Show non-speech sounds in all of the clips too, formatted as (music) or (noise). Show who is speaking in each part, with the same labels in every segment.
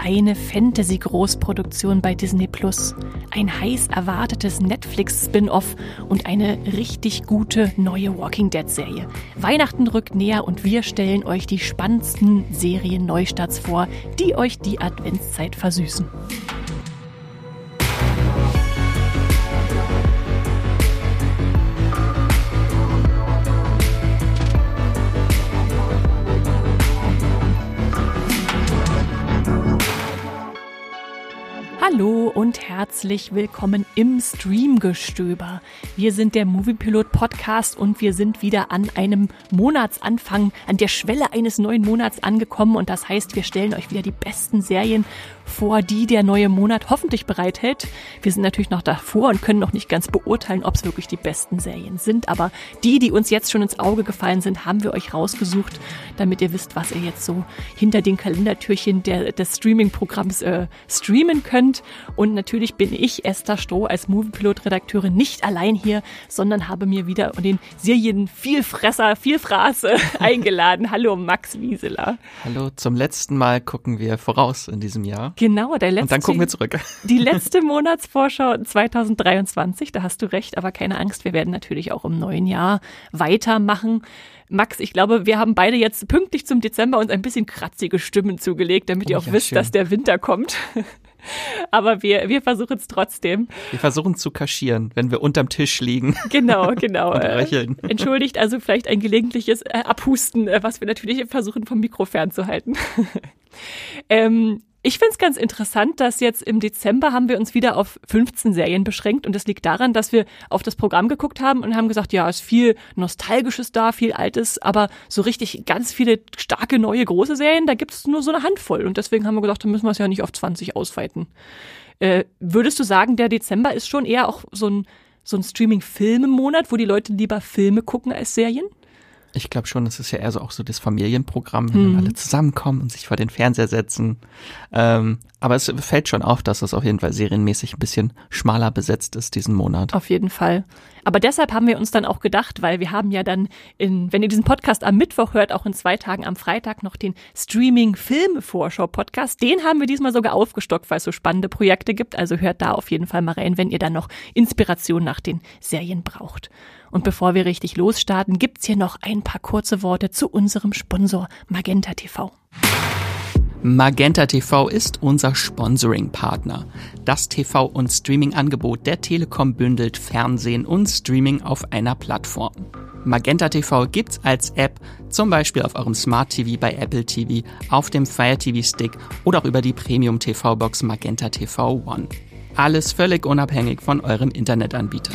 Speaker 1: eine Fantasy-Großproduktion bei Disney Plus, ein heiß erwartetes Netflix-Spin-Off und eine richtig gute neue Walking Dead-Serie. Weihnachten rückt näher und wir stellen euch die spannendsten Serien-Neustarts vor, die euch die Adventszeit versüßen. Herzlich willkommen im Streamgestöber. Wir sind der Moviepilot Podcast und wir sind wieder an einem Monatsanfang, an der Schwelle eines neuen Monats angekommen und das heißt, wir stellen euch wieder die besten Serien vor, die der neue Monat hoffentlich bereithält. Wir sind natürlich noch davor und können noch nicht ganz beurteilen, ob es wirklich die besten Serien sind, aber die, die uns jetzt schon ins Auge gefallen sind, haben wir euch rausgesucht, damit ihr wisst, was ihr jetzt so hinter den Kalendertürchen der, des Streaming-Programms äh, streamen könnt. Und natürlich bin ich, Esther Stroh, als Moviepilot-Redakteurin nicht allein hier, sondern habe mir wieder den Serien-Vielfresser, Vielfraß (laughs) eingeladen. Hallo Max Wieseler.
Speaker 2: Hallo, zum letzten Mal gucken wir voraus in diesem Jahr.
Speaker 1: Genau, der letzte.
Speaker 2: Und dann gucken wir zurück.
Speaker 1: Die letzte Monatsvorschau 2023, da hast du recht, aber keine Angst, wir werden natürlich auch im neuen Jahr weitermachen. Max, ich glaube, wir haben beide jetzt pünktlich zum Dezember uns ein bisschen kratzige Stimmen zugelegt, damit oh, ihr auch ja, wisst, schön. dass der Winter kommt. Aber wir, wir versuchen es trotzdem.
Speaker 2: Wir versuchen zu kaschieren, wenn wir unterm Tisch liegen.
Speaker 1: Genau, (laughs) genau.
Speaker 2: Und röcheln.
Speaker 1: Entschuldigt also vielleicht ein gelegentliches äh, Abhusten, äh, was wir natürlich versuchen vom Mikro fernzuhalten. (laughs) ähm, ich finde es ganz interessant, dass jetzt im Dezember haben wir uns wieder auf 15 Serien beschränkt und das liegt daran, dass wir auf das Programm geguckt haben und haben gesagt, ja, ist viel Nostalgisches da, viel Altes, aber so richtig ganz viele starke neue große Serien, da gibt es nur so eine Handvoll und deswegen haben wir gesagt, dann müssen wir es ja nicht auf 20 ausweiten. Äh, würdest du sagen, der Dezember ist schon eher auch so ein, so ein Streaming-Film-Monat, wo die Leute lieber Filme gucken als Serien?
Speaker 2: Ich glaube schon, das ist ja eher so auch so das Familienprogramm, wenn mhm. alle zusammenkommen und sich vor den Fernseher setzen. Ähm, aber es fällt schon auf, dass es auf jeden Fall serienmäßig ein bisschen schmaler besetzt ist diesen Monat.
Speaker 1: Auf jeden Fall. Aber deshalb haben wir uns dann auch gedacht, weil wir haben ja dann, in, wenn ihr diesen Podcast am Mittwoch hört, auch in zwei Tagen am Freitag noch den Streaming-Film-Vorschau-Podcast. Den haben wir diesmal sogar aufgestockt, weil es so spannende Projekte gibt. Also hört da auf jeden Fall mal rein, wenn ihr dann noch Inspiration nach den Serien braucht. Und bevor wir richtig losstarten, gibt's hier noch ein paar kurze Worte zu unserem Sponsor Magenta TV.
Speaker 2: Magenta TV ist unser Sponsoring-Partner. Das TV- und Streaming-Angebot der Telekom bündelt Fernsehen und Streaming auf einer Plattform. Magenta TV gibt's als App, zum Beispiel auf eurem Smart TV bei Apple TV, auf dem Fire TV Stick oder auch über die Premium TV Box Magenta TV One. Alles völlig unabhängig von eurem Internetanbieter.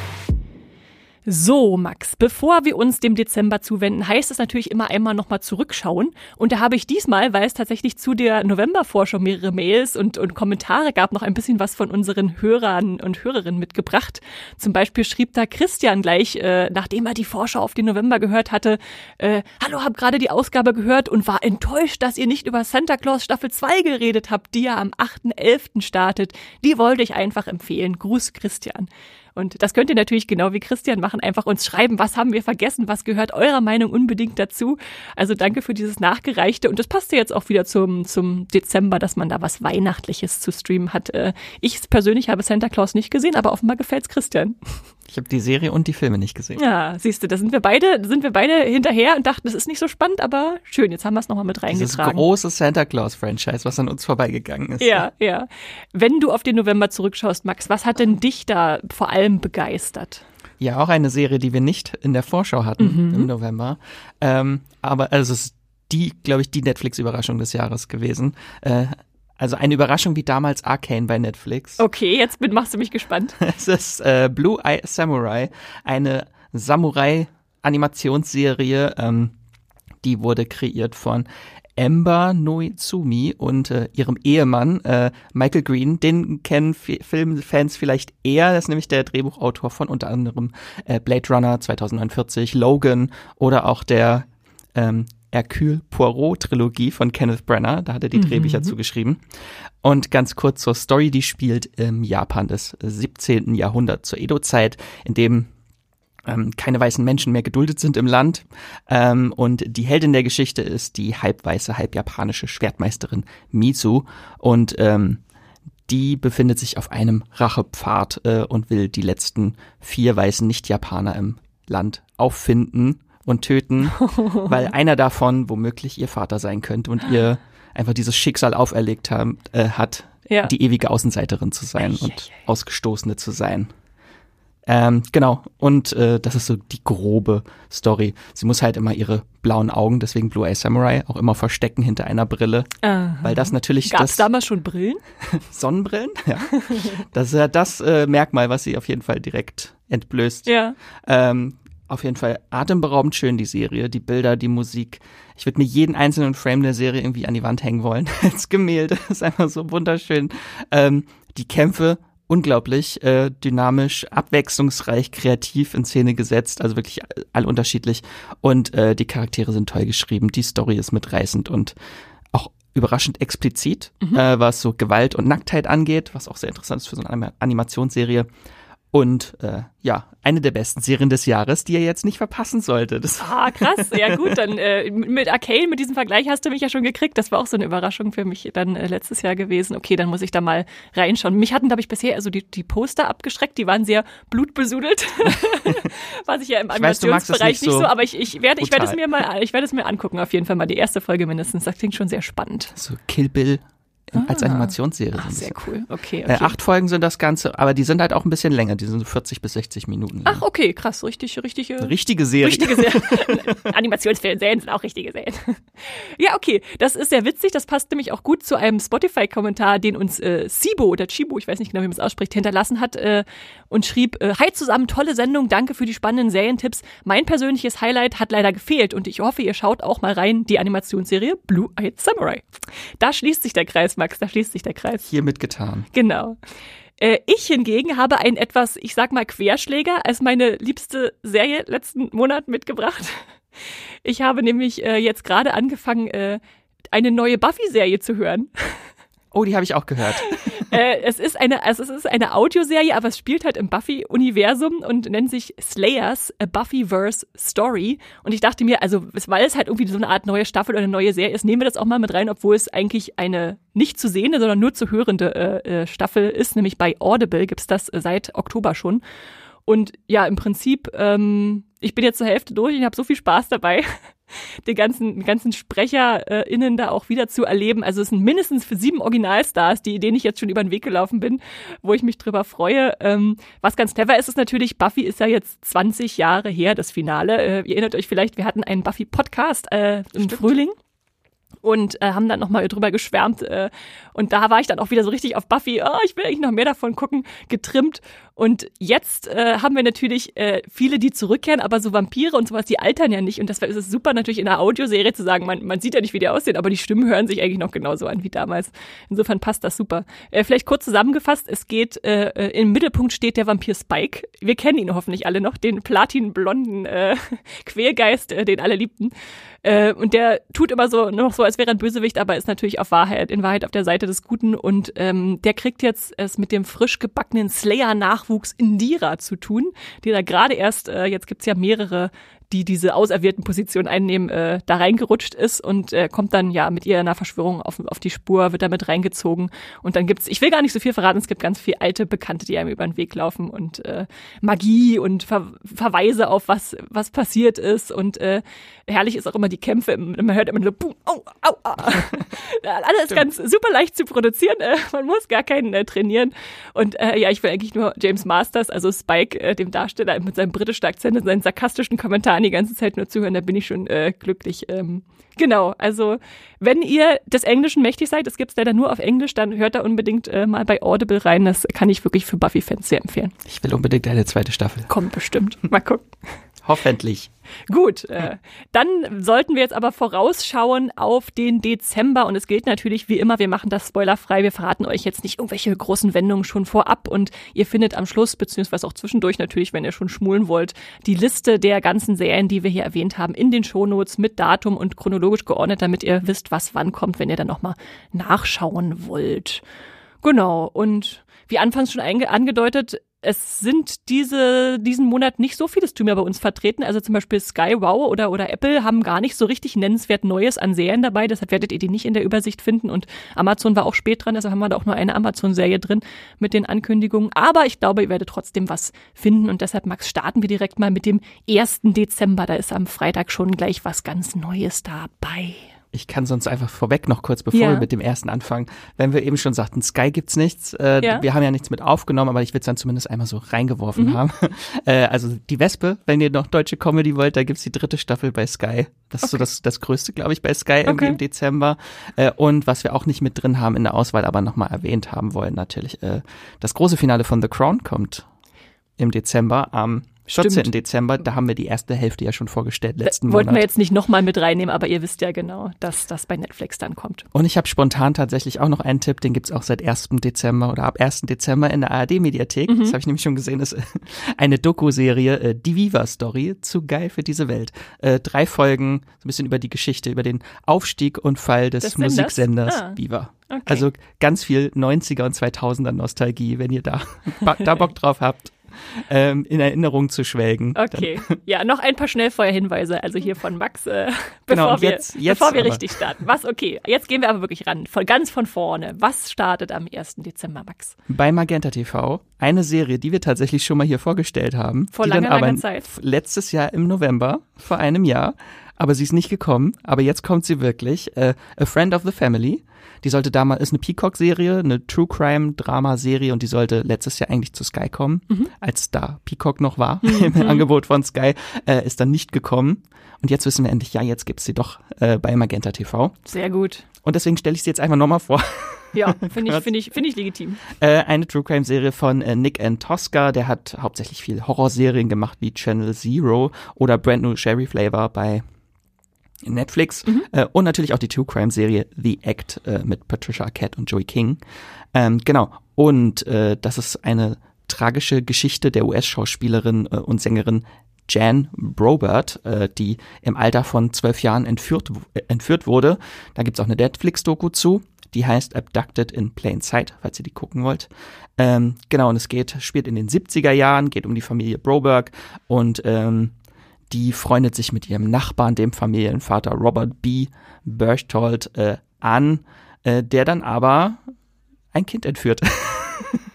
Speaker 1: So, Max, bevor wir uns dem Dezember zuwenden, heißt es natürlich immer einmal nochmal zurückschauen. Und da habe ich diesmal, weil es tatsächlich zu der Novembervorschau mehrere Mails und, und Kommentare gab, noch ein bisschen was von unseren Hörern und Hörerinnen mitgebracht. Zum Beispiel schrieb da Christian gleich, äh, nachdem er die Vorschau auf den November gehört hatte, äh, Hallo, hab gerade die Ausgabe gehört und war enttäuscht, dass ihr nicht über Santa Claus Staffel 2 geredet habt, die ja am 8.11. startet. Die wollte ich einfach empfehlen. Gruß, Christian. Und das könnt ihr natürlich genau wie Christian machen, einfach uns schreiben, was haben wir vergessen, was gehört eurer Meinung unbedingt dazu. Also danke für dieses Nachgereichte und das passt ja jetzt auch wieder zum, zum Dezember, dass man da was Weihnachtliches zu streamen hat. Äh, ich persönlich habe Santa Claus nicht gesehen, aber offenbar gefällt's Christian.
Speaker 2: Ich habe die Serie und die Filme nicht gesehen.
Speaker 1: Ja, siehst du, da sind wir beide, sind wir beide hinterher und dachten, das ist nicht so spannend, aber schön, jetzt haben wir es nochmal mit reingetragen.
Speaker 2: Das große Santa Claus-Franchise, was an uns vorbeigegangen ist.
Speaker 1: Ja, ja. Wenn du auf den November zurückschaust, Max, was hat denn dich da vor allem begeistert?
Speaker 2: Ja, auch eine Serie, die wir nicht in der Vorschau hatten mhm. im November. Ähm, aber also es ist die, glaube ich, die Netflix-Überraschung des Jahres gewesen. Äh, Also eine Überraschung wie damals Arcane bei Netflix.
Speaker 1: Okay, jetzt bin, machst du mich gespannt. (laughs)
Speaker 2: Es ist äh, Blue Eye Samurai, eine Samurai-Animationsserie, ähm, die wurde kreiert von Ember Noizumi und äh, ihrem Ehemann äh, Michael Green. Den kennen Filmfans vielleicht eher. Das ist nämlich der Drehbuchautor von unter anderem äh, Blade Runner 2049, Logan oder auch der ähm, Hercule Poirot Trilogie von Kenneth Brenner. Da hat er die mhm. Drehbücher zugeschrieben. Und ganz kurz zur Story, die spielt im Japan des 17. Jahrhunderts zur Edo-Zeit, in dem ähm, keine weißen Menschen mehr geduldet sind im Land. Ähm, und die Heldin der Geschichte ist die halbweiße, halbjapanische Schwertmeisterin Mizu. Und ähm, die befindet sich auf einem Rachepfad äh, und will die letzten vier weißen Nicht-Japaner im Land auffinden und töten, (laughs) weil einer davon womöglich ihr Vater sein könnte und ihr einfach dieses Schicksal auferlegt haben, äh, hat, ja. die ewige Außenseiterin zu sein und Ausgestoßene zu sein. Ähm, genau, und äh, das ist so die grobe Story. Sie muss halt immer ihre blauen Augen, deswegen Blue Eye Samurai, auch immer verstecken hinter einer Brille. Aha. Weil das natürlich.
Speaker 1: Gab es damals schon Brillen? (laughs)
Speaker 2: Sonnenbrillen, ja. Das ist ja das äh, Merkmal, was sie auf jeden Fall direkt entblößt.
Speaker 1: Ja.
Speaker 2: Ähm, auf jeden Fall atemberaubend schön, die Serie, die Bilder, die Musik. Ich würde mir jeden einzelnen Frame der Serie irgendwie an die Wand hängen wollen, (laughs) als Gemälde. Das ist einfach so wunderschön. Ähm, die Kämpfe, unglaublich äh, dynamisch, abwechslungsreich, kreativ in Szene gesetzt, also wirklich all unterschiedlich. Und äh, die Charaktere sind toll geschrieben, die Story ist mitreißend und auch überraschend explizit, mhm. äh, was so Gewalt und Nacktheit angeht, was auch sehr interessant ist für so eine Animationsserie. Und äh, ja, eine der besten Serien des Jahres, die ihr jetzt nicht verpassen solltet.
Speaker 1: ah, krass. Ja gut, dann äh, mit Arcane, mit diesem Vergleich hast du mich ja schon gekriegt. Das war auch so eine Überraschung für mich dann äh, letztes Jahr gewesen. Okay, dann muss ich da mal reinschauen. Mich hatten, glaube ich, bisher also die, die Poster abgeschreckt. Die waren sehr blutbesudelt. (laughs) Was ich ja im Animationsbereich nicht, nicht so, aber ich, ich, werde, ich werde es mir mal, ich werde es mir angucken, auf jeden Fall mal die erste Folge mindestens. Das klingt schon sehr spannend.
Speaker 2: So Kill Bill ah. als Animationsserie.
Speaker 1: Ach, sehr cool. Okay,
Speaker 2: okay. Äh, acht Folgen sind das Ganze, aber die sind halt auch ein bisschen länger. Die sind 40 bis 60 Minuten.
Speaker 1: Lang. Ach, okay, krass. Richtig, richtig. Äh,
Speaker 2: richtige Serie.
Speaker 1: Richtige Serie. (laughs) (laughs) Animationsserien sind auch richtige Serien. (laughs) ja, okay. Das ist sehr witzig. Das passt nämlich auch gut zu einem Spotify-Kommentar, den uns äh, Sibo oder Chibo, ich weiß nicht genau, wie man es ausspricht, hinterlassen hat äh, und schrieb, äh, Hi zusammen, tolle Sendung, danke für die spannenden Serientipps. Mein persönliches Highlight hat leider gefehlt und ich hoffe, ihr schaut auch mal rein, die Animationsserie Blue Eyed Samurai. Da schließt sich der Kreis, Max, da schließt sich der Kreis.
Speaker 2: Hiermit getan.
Speaker 1: Genau. Äh, ich hingegen habe einen etwas, ich sag mal, Querschläger als meine liebste Serie letzten Monat mitgebracht. Ich habe nämlich äh, jetzt gerade angefangen, äh, eine neue Buffy-Serie zu hören.
Speaker 2: Oh, die habe ich auch gehört. (laughs)
Speaker 1: äh, es ist eine, also es ist eine Audioserie, aber es spielt halt im Buffy-Universum und nennt sich Slayers A Buffyverse Story. Und ich dachte mir, also weil es halt irgendwie so eine Art neue Staffel oder eine neue Serie ist, nehmen wir das auch mal mit rein, obwohl es eigentlich eine nicht zu sehende, sondern nur zu hörende äh, äh, Staffel ist. Nämlich bei Audible gibt's das seit Oktober schon. Und ja, im Prinzip, ähm, ich bin jetzt zur Hälfte durch und habe so viel Spaß dabei (laughs) den ganzen, ganzen SprecherInnen da auch wieder zu erleben. Also es sind mindestens für sieben Originalstars, die, denen ich jetzt schon über den Weg gelaufen bin, wo ich mich drüber freue. Ähm, was ganz clever ist, ist natürlich, Buffy ist ja jetzt 20 Jahre her, das Finale. Äh, ihr erinnert euch vielleicht, wir hatten einen Buffy-Podcast äh, im Stimmt. Frühling und äh, haben dann nochmal drüber geschwärmt. Äh, und da war ich dann auch wieder so richtig auf Buffy, oh, ich will eigentlich noch mehr davon gucken, getrimmt. Und jetzt äh, haben wir natürlich äh, viele, die zurückkehren, aber so Vampire und sowas, die altern ja nicht. Und deshalb ist super natürlich in der Audioserie zu sagen, man, man sieht ja nicht, wie die aussehen, aber die Stimmen hören sich eigentlich noch genauso an wie damals. Insofern passt das super. Äh, vielleicht kurz zusammengefasst, es geht, äh, äh im Mittelpunkt steht der Vampir Spike. Wir kennen ihn hoffentlich alle noch, den platinblonden äh, (laughs) Quälgeist, äh, den alle liebten. Äh, und der tut immer so noch so, als wäre er ein Bösewicht, aber ist natürlich auf Wahrheit, in Wahrheit auf der Seite des Guten. Und ähm, der kriegt jetzt es mit dem frisch gebackenen Slayer-Nachwuchs Indira zu tun, die da gerade erst, äh, jetzt gibt's ja mehrere die diese auserwählten Position einnehmen, äh, da reingerutscht ist und äh, kommt dann ja mit ihr einer Verschwörung auf, auf die Spur, wird damit reingezogen. Und dann gibt's, ich will gar nicht so viel verraten, es gibt ganz viele alte Bekannte, die einem über den Weg laufen und äh, Magie und Ver Verweise auf was, was passiert ist. Und äh, herrlich ist auch immer die Kämpfe, man hört immer so, boom, au, au, au. (laughs) Alles Stimmt. ganz super leicht zu produzieren, äh, man muss gar keinen äh, trainieren. Und äh, ja, ich will eigentlich nur James Masters, also Spike, äh, dem Darsteller mit seinem britischen Akzent und seinen sarkastischen Kommentaren kann die ganze Zeit nur zuhören, da bin ich schon äh, glücklich. Ähm, genau, also wenn ihr des Englischen mächtig seid, es gibt's leider nur auf Englisch, dann hört da unbedingt äh, mal bei Audible rein. Das kann ich wirklich für Buffy-Fans sehr empfehlen.
Speaker 2: Ich will unbedingt eine zweite Staffel.
Speaker 1: Kommt bestimmt. Mal gucken.
Speaker 2: Hoffentlich.
Speaker 1: Gut, äh, dann sollten wir jetzt aber vorausschauen auf den Dezember und es gilt natürlich wie immer, wir machen das spoilerfrei, wir verraten euch jetzt nicht irgendwelche großen Wendungen schon vorab und ihr findet am Schluss, beziehungsweise auch zwischendurch natürlich, wenn ihr schon schmulen wollt, die Liste der ganzen Serien, die wir hier erwähnt haben, in den Shownotes mit Datum und chronologisch geordnet, damit ihr wisst, was wann kommt, wenn ihr dann nochmal nachschauen wollt. Genau, und wie anfangs schon angedeutet, es sind diese, diesen Monat nicht so viele Streamer bei uns vertreten. Also zum Beispiel Sky, Wow oder, oder Apple haben gar nicht so richtig nennenswert Neues an Serien dabei. Deshalb werdet ihr die nicht in der Übersicht finden. Und Amazon war auch spät dran, deshalb haben wir da auch nur eine Amazon-Serie drin mit den Ankündigungen. Aber ich glaube, ihr werdet trotzdem was finden. Und deshalb, Max, starten wir direkt mal mit dem 1. Dezember. Da ist am Freitag schon gleich was ganz Neues dabei.
Speaker 2: Ich kann sonst einfach vorweg noch kurz, bevor ja. wir mit dem ersten anfangen, wenn wir eben schon sagten, Sky gibt's nichts. Äh, ja. Wir haben ja nichts mit aufgenommen, aber ich will es dann zumindest einmal so reingeworfen mhm. haben. (laughs) Äh, also die Wespe, wenn ihr noch deutsche Comedy wollt, da gibt's die dritte Staffel bei Sky. Das okay. ist so das, das Größte, glaube ich, bei Sky okay. im Dezember. Äh, und was wir auch nicht mit drin haben in der Auswahl, aber nochmal erwähnt haben wollen, natürlich, äh, das große Finale von The Crown kommt im Dezember am 14. Stimmt. Dezember, da haben wir die erste Hälfte ja schon vorgestellt, letzten
Speaker 1: Wollten Monat. wir jetzt nicht nochmal mit reinnehmen, aber ihr wisst ja genau, dass das bei Netflix dann kommt.
Speaker 2: Und ich habe spontan tatsächlich auch noch einen Tipp, den gibt's auch seit 1. Dezember oder ab 1. Dezember in der ARD-Mediathek. Mhm. Das habe ich nämlich schon gesehen, ist (laughs) eine Doku-Serie, äh, Die Viva-Story, zu geil für diese Welt. Äh, drei Folgen, so ein bisschen über die Geschichte, über den Aufstieg und Fall des, des Musiksenders ah. Viva. Okay. Also ganz viel 90er und 2000er Nostalgie, wenn ihr da, (laughs) da Bock drauf habt ähm, in Erinnerung zu schwelgen.
Speaker 1: Okay. Dann. Ja, noch ein paar Schnellfeuerhinweise, also hier von Max, äh, (laughs) bevor, genau, jetzt, wir, jetzt bevor wir richtig starten. Was, okay, jetzt gehen wir aber wirklich ran, von ganz von vorne. Was startet am 1. Dezember, Max?
Speaker 2: Bei Magenta TV, eine Serie, die wir tatsächlich schon mal hier vorgestellt haben.
Speaker 1: Vor langer, langer Zeit.
Speaker 2: Letztes Jahr im November, vor einem Jahr, aber sie ist nicht gekommen, aber jetzt kommt sie wirklich. Äh, A Friend of the Family die sollte damals, ist eine Peacock-Serie, eine True Crime-Drama-Serie und die sollte letztes Jahr eigentlich zu Sky kommen, mhm. als da Peacock noch war mhm. (laughs) im Angebot von Sky, äh, ist dann nicht gekommen. Und jetzt wissen wir endlich, ja, jetzt gibt's sie doch äh, bei Magenta TV.
Speaker 1: Sehr gut.
Speaker 2: Und deswegen stelle ich sie jetzt einfach nochmal vor.
Speaker 1: Ja, (laughs) finde ich, finde ich, finde ich legitim.
Speaker 2: Äh, eine True Crime Serie von äh, Nick N. Tosca, der hat hauptsächlich viel Horrorserien gemacht wie Channel Zero oder Brand New Sherry Flavor bei Netflix mhm. äh, und natürlich auch die True Crime Serie The Act äh, mit Patricia Arquette und Joey King. Ähm, genau. Und äh, das ist eine tragische Geschichte der US-Schauspielerin äh, und Sängerin Jan Brobert, äh, die im Alter von zwölf Jahren entführt, äh, entführt wurde. Da gibt's auch eine Netflix-Doku zu. Die heißt Abducted in Plain Sight, falls ihr die gucken wollt. Ähm, genau, und es geht, spielt in den 70er Jahren, geht um die Familie Broberg und ähm, die freundet sich mit ihrem Nachbarn, dem Familienvater Robert B. Berchtold, äh, an, äh, der dann aber ein Kind entführt.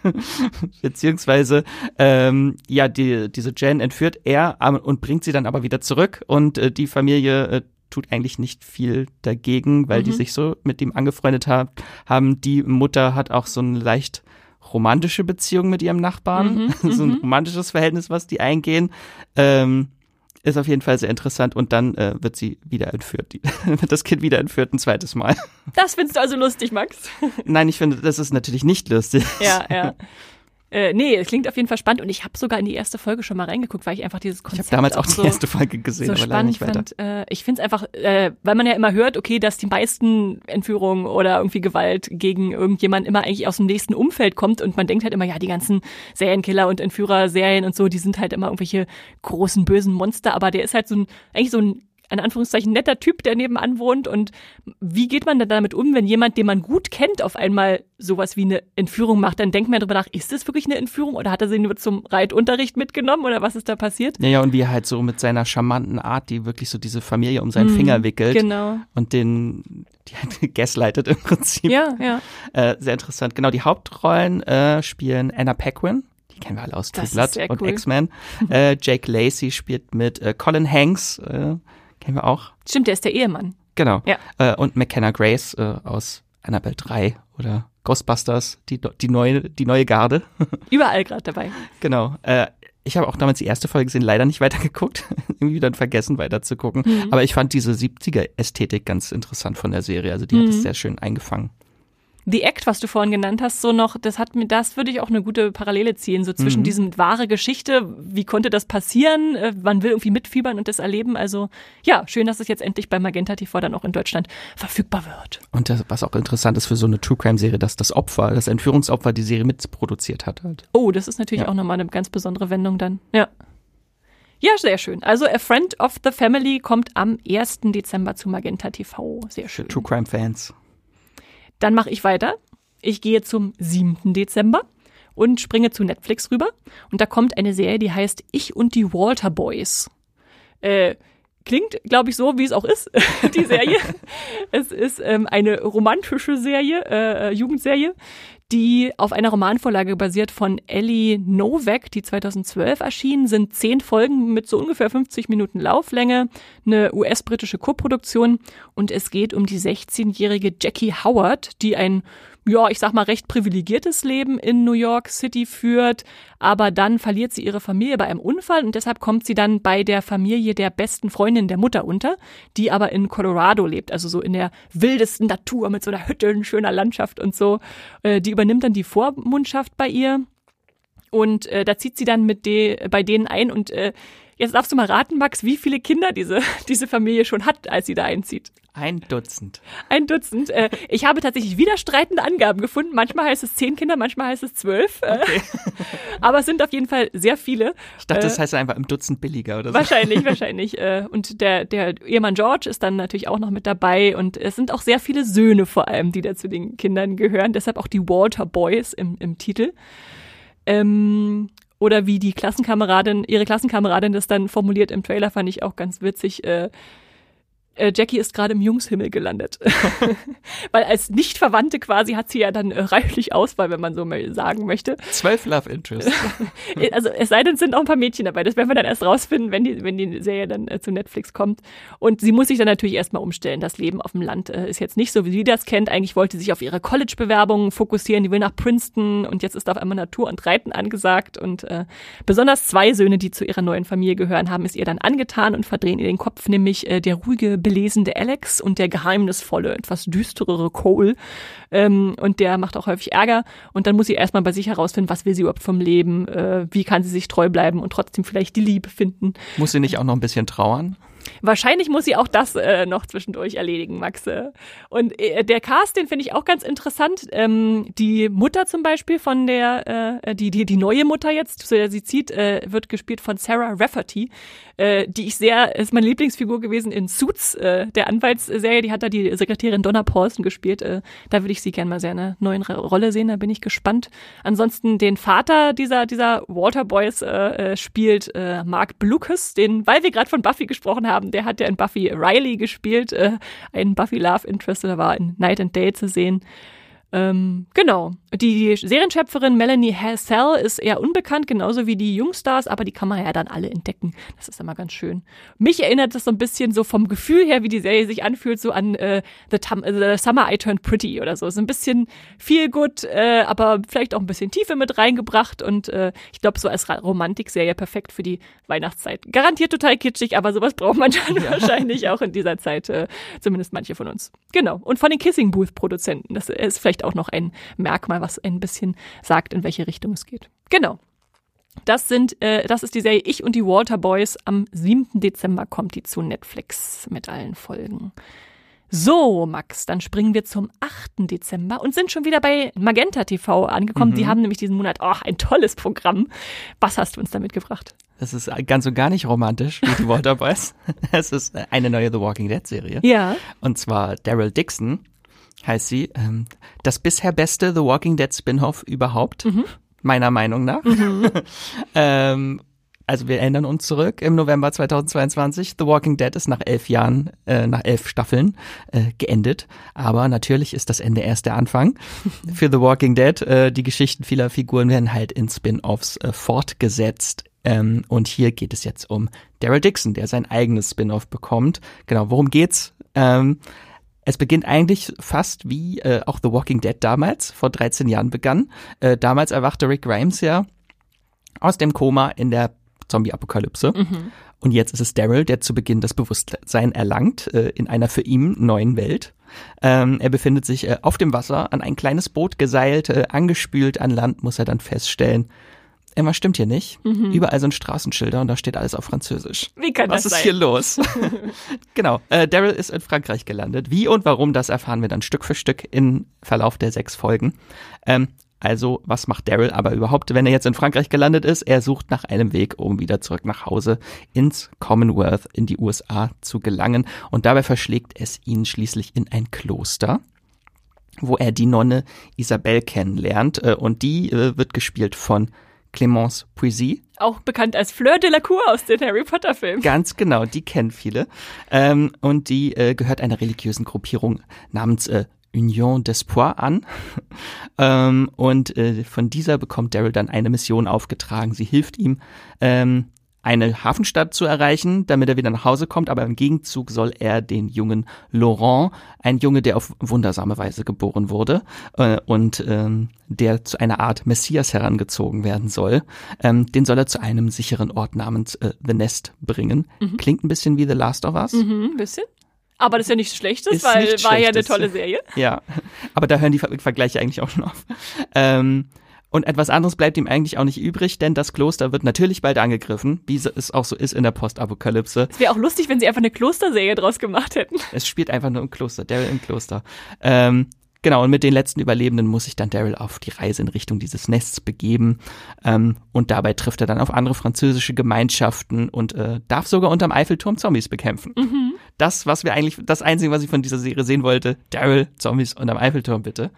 Speaker 2: (laughs) Beziehungsweise, ähm, ja, die, diese Jen entführt er ähm, und bringt sie dann aber wieder zurück und äh, die Familie äh, tut eigentlich nicht viel dagegen, weil mhm. die sich so mit ihm angefreundet haben. haben. Die Mutter hat auch so eine leicht romantische Beziehung mit ihrem Nachbarn, mhm. (laughs) so ein mhm. romantisches Verhältnis, was die eingehen. Ähm, ist auf jeden Fall sehr interessant und dann äh, wird sie wieder entführt. (laughs) Wird das Kind wieder entführt ein zweites Mal.
Speaker 1: Das findest du also lustig, Max?
Speaker 2: Nein, ich finde, das ist natürlich nicht lustig.
Speaker 1: Ja, ja. (laughs) Äh, nee, es klingt auf jeden Fall spannend und ich habe sogar in die erste Folge schon mal reingeguckt, weil ich einfach dieses Konzept
Speaker 2: Ich habe damals auch die so, erste Folge gesehen,
Speaker 1: so
Speaker 2: aber leider nicht weiter.
Speaker 1: Fand, äh, ich finde es einfach, äh, weil man ja immer hört, okay, dass die meisten Entführungen oder irgendwie Gewalt gegen irgendjemand immer eigentlich aus dem nächsten Umfeld kommt und man denkt halt immer, ja, die ganzen Serienkiller und Entführer-Serien und so, die sind halt immer irgendwelche großen bösen Monster, aber der ist halt so ein eigentlich so ein ein Anführungszeichen netter Typ, der nebenan wohnt. Und wie geht man denn damit um, wenn jemand, den man gut kennt, auf einmal sowas wie eine Entführung macht? Dann denkt man darüber nach, ist das wirklich eine Entführung oder hat er sie nur zum Reitunterricht mitgenommen oder was ist da passiert?
Speaker 2: Ja, ja, und wie er halt so mit seiner charmanten Art, die wirklich so diese Familie um seinen mm, Finger wickelt.
Speaker 1: Genau.
Speaker 2: Und den, die halt (laughs) gaslightet im Prinzip.
Speaker 1: Ja, ja.
Speaker 2: Äh, sehr interessant. Genau, die Hauptrollen äh, spielen Anna Paquin die kennen wir alle aus True Blood und cool. X-Men. Äh, Jake Lacey spielt mit äh, Colin Hanks, äh, Kennen wir auch.
Speaker 1: Stimmt, der ist der Ehemann.
Speaker 2: Genau.
Speaker 1: Ja.
Speaker 2: Äh, und McKenna Grace äh, aus Annabelle 3 oder Ghostbusters, die, die, neue, die neue Garde. (laughs)
Speaker 1: Überall gerade dabei.
Speaker 2: Genau. Äh, ich habe auch damals die erste Folge gesehen, leider nicht (laughs) weitergeguckt, irgendwie dann vergessen weiter zu gucken. Mhm. Aber ich fand diese 70er-Ästhetik ganz interessant von der Serie. Also die mhm. hat es sehr schön eingefangen.
Speaker 1: The Act, was du vorhin genannt hast, so noch, das hat mir, das würde ich auch eine gute Parallele ziehen, so zwischen mhm. diesem wahre Geschichte, wie konnte das passieren, äh, man will irgendwie mitfiebern und das erleben. Also ja, schön, dass es jetzt endlich bei Magenta TV dann auch in Deutschland verfügbar wird.
Speaker 2: Und das, was auch interessant ist für so eine True Crime Serie, dass das Opfer, das Entführungsopfer die Serie mitproduziert hat halt.
Speaker 1: Oh, das ist natürlich ja. auch nochmal eine ganz besondere Wendung dann. Ja. Ja, sehr schön. Also A Friend of the Family kommt am 1. Dezember zu Magenta TV. Sehr schön.
Speaker 2: True Crime Fans.
Speaker 1: Dann mache ich weiter. Ich gehe zum 7. Dezember und springe zu Netflix rüber. Und da kommt eine Serie, die heißt Ich und die Walter Boys. Äh, klingt, glaube ich, so, wie es auch ist, (laughs) die Serie. (laughs) es ist ähm, eine romantische Serie, äh, Jugendserie, die auf einer Romanvorlage basiert von Ellie Novak, die 2012 erschien, sind zehn Folgen mit so ungefähr 50 Minuten Lauflänge, eine US-britische Koproduktion. Und es geht um die 16-jährige Jackie Howard, die ein ja, ich sag mal, recht privilegiertes Leben in New York City führt, aber dann verliert sie ihre Familie bei einem Unfall und deshalb kommt sie dann bei der Familie der besten Freundin der Mutter unter, die aber in Colorado lebt, also so in der wildesten Natur mit so einer Hütte, in schöner Landschaft und so. Äh, die übernimmt dann die Vormundschaft bei ihr und äh, da zieht sie dann mit de bei denen ein und äh, Jetzt darfst du mal raten, Max, wie viele Kinder diese, (laughs) diese Familie schon hat, als sie da einzieht.
Speaker 2: Ein Dutzend.
Speaker 1: Ein Dutzend. Äh, ich habe tatsächlich widerstreitende Angaben gefunden. Manchmal heißt es zehn Kinder, manchmal heißt es zwölf. Äh, okay. (laughs) Aber es sind auf jeden Fall sehr viele.
Speaker 2: Ich dachte, das äh, heißt einfach im Dutzend billiger oder so.
Speaker 1: Wahrscheinlich, (laughs) wahrscheinlich. Und der, der Ehemann George ist dann natürlich auch noch mit dabei. Und es sind auch sehr viele Söhne vor allem, die da zu den Kindern gehören. Deshalb auch die Walter Boys im, im Titel. Ähm, oder wie die Klassenkameradin, ihre Klassenkameradin das dann formuliert im Trailer, fand ich auch ganz witzig. Äh, äh, Jackie ist gerade im Jungshimmel gelandet. (laughs) Weil als Nicht-Verwandte quasi hat sie ja dann äh, reichlich Auswahl, wenn man so mal sagen möchte.
Speaker 2: Zwölf Love Interests. (laughs)
Speaker 1: also es sei denn, es sind auch ein paar Mädchen dabei. Das werden wir dann erst rausfinden, wenn die, wenn die Serie dann äh, zu Netflix kommt. Und sie muss sich dann natürlich erstmal umstellen. Das Leben auf dem Land äh, ist jetzt nicht so, wie sie das kennt. Eigentlich wollte sie sich auf ihre College-Bewerbungen fokussieren. Die will nach Princeton und jetzt ist auf einmal Natur und Reiten angesagt. Und äh, besonders zwei Söhne, die zu ihrer neuen Familie gehören, haben es ihr dann angetan und verdrehen ihr den Kopf, nämlich äh, der ruhige belesende Alex und der geheimnisvolle, etwas düsterere Cole. Ähm, und der macht auch häufig Ärger. Und dann muss sie erstmal bei sich herausfinden, was will sie überhaupt vom Leben, äh, wie kann sie sich treu bleiben und trotzdem vielleicht die Liebe finden.
Speaker 2: Muss sie nicht auch noch ein bisschen trauern?
Speaker 1: Wahrscheinlich muss sie auch das äh, noch zwischendurch erledigen, Max. Und äh, der Cast, den finde ich auch ganz interessant. Ähm, die Mutter zum Beispiel von der, äh, die, die, die neue Mutter jetzt, zu der sie zieht, äh, wird gespielt von Sarah Rafferty, äh, die ich sehr, ist meine Lieblingsfigur gewesen in Suits, äh, der Anwaltsserie. Die hat da die Sekretärin Donna Paulson gespielt. Äh, da würde ich sie gerne mal sehr in einer neuen Rolle sehen, da bin ich gespannt. Ansonsten den Vater dieser, dieser Walter Boys äh, äh, spielt äh, Mark Blucas, den, weil wir gerade von Buffy gesprochen haben, der hat ja in Buffy Riley gespielt, äh, einen Buffy Love Interest, der war in Night and Day zu sehen. Ähm, genau. Die Serienschöpferin Melanie Hassell ist eher unbekannt, genauso wie die Jungstars, aber die kann man ja dann alle entdecken. Das ist immer ganz schön. Mich erinnert das so ein bisschen so vom Gefühl her, wie die Serie sich anfühlt, so an äh, The, The, Summer I Turned Pretty oder so. So ein bisschen viel gut, äh, aber vielleicht auch ein bisschen Tiefe mit reingebracht und äh, ich glaube, so als Romantikserie perfekt für die Weihnachtszeit. Garantiert total kitschig, aber sowas braucht man (laughs) dann ja. wahrscheinlich auch in dieser Zeit, äh, zumindest manche von uns. Genau. Und von den Kissing Booth Produzenten. Das ist vielleicht auch noch ein Merkmal, was ein bisschen sagt, in welche Richtung es geht. Genau. Das sind, äh, das ist die Serie Ich und die Walter Boys. Am 7. Dezember kommt die zu Netflix mit allen Folgen. So, Max, dann springen wir zum 8. Dezember und sind schon wieder bei Magenta TV angekommen. Mhm. Die haben nämlich diesen Monat, oh, ein tolles Programm. Was hast du uns da mitgebracht?
Speaker 2: Das ist ganz und gar nicht romantisch, wie die (laughs) Walter Boys. Es ist eine neue The Walking Dead Serie.
Speaker 1: Ja.
Speaker 2: Und zwar Daryl Dixon heißt sie. Ähm, das bisher beste The Walking Dead Spin-off überhaupt, mhm. meiner Meinung nach. Mhm. (laughs) ähm, also wir erinnern uns zurück im November 2022. The Walking Dead ist nach elf Jahren, äh, nach elf Staffeln äh, geendet. Aber natürlich ist das Ende erst der Anfang (laughs) für The Walking Dead. Äh, die Geschichten vieler Figuren werden halt in Spin-offs äh, fortgesetzt. Ähm, und hier geht es jetzt um Daryl Dixon, der sein eigenes Spin-off bekommt. Genau, worum geht's? Ähm, es beginnt eigentlich fast wie äh, auch The Walking Dead damals, vor 13 Jahren begann. Äh, damals erwachte Rick Grimes ja aus dem Koma in der Zombie-Apokalypse.
Speaker 1: Mhm.
Speaker 2: Und jetzt ist es Daryl, der zu Beginn das Bewusstsein erlangt äh, in einer für ihn neuen Welt. Ähm, er befindet sich äh, auf dem Wasser, an ein kleines Boot geseilt, äh, angespült an Land, muss er dann feststellen. Irgendwas stimmt hier nicht.
Speaker 1: Mhm.
Speaker 2: Überall sind Straßenschilder und da steht alles auf Französisch.
Speaker 1: Wie kann
Speaker 2: Was
Speaker 1: das
Speaker 2: ist
Speaker 1: sein?
Speaker 2: hier los? (laughs) genau. Äh, Daryl ist in Frankreich gelandet. Wie und warum, das erfahren wir dann Stück für Stück im Verlauf der sechs Folgen. Ähm, also, was macht Daryl aber überhaupt, wenn er jetzt in Frankreich gelandet ist? Er sucht nach einem Weg, um wieder zurück nach Hause ins Commonwealth, in die USA zu gelangen. Und dabei verschlägt es ihn schließlich in ein Kloster wo er die Nonne Isabelle kennenlernt. Äh, Und die äh, wird gespielt von Clémence Puisy.
Speaker 1: Auch bekannt als Fleur de la Cour aus den Harry Potter Filmen.
Speaker 2: Ganz genau, die kennen viele. Ähm, und die äh, gehört einer religiösen Gruppierung namens äh, Union d'Espoir an. (laughs) ähm, und äh, von dieser bekommt Daryl dann eine Mission aufgetragen. Sie hilft ihm, ähm, eine Hafenstadt zu erreichen, damit er wieder nach Hause kommt, aber im Gegenzug soll er den jungen Laurent, ein Junge, der auf wundersame Weise geboren wurde äh, und ähm, der zu einer Art Messias herangezogen werden soll, ähm, den soll er zu einem sicheren Ort namens äh, The Nest bringen. Klingt ein bisschen wie The Last of Us.
Speaker 1: Mhm, ein bisschen. Aber das ist ja nichts Schlechtes,
Speaker 2: Ist
Speaker 1: weil
Speaker 2: nichts
Speaker 1: war ja eine
Speaker 2: Schlechtes.
Speaker 1: tolle Serie.
Speaker 2: Ja, aber da hören die Ver Vergleiche eigentlich auch schon auf. Ähm, und etwas anderes bleibt ihm eigentlich auch nicht übrig, denn das Kloster wird natürlich bald angegriffen, wie es auch so ist in der Postapokalypse.
Speaker 1: Es wäre auch lustig, wenn sie einfach eine Klosterserie draus gemacht hätten.
Speaker 2: Es spielt einfach nur im Kloster, Daryl im Kloster. Ähm, genau, und mit den letzten Überlebenden muss sich dann Daryl auf die Reise in Richtung dieses Nests begeben. Ähm, und dabei trifft er dann auf andere französische Gemeinschaften und äh, darf sogar unterm Eiffelturm Zombies bekämpfen. Das, was wir eigentlich, das Einzige, was ich von dieser Serie sehen wollte, Daryl, Zombies unterm Eiffelturm, bitte.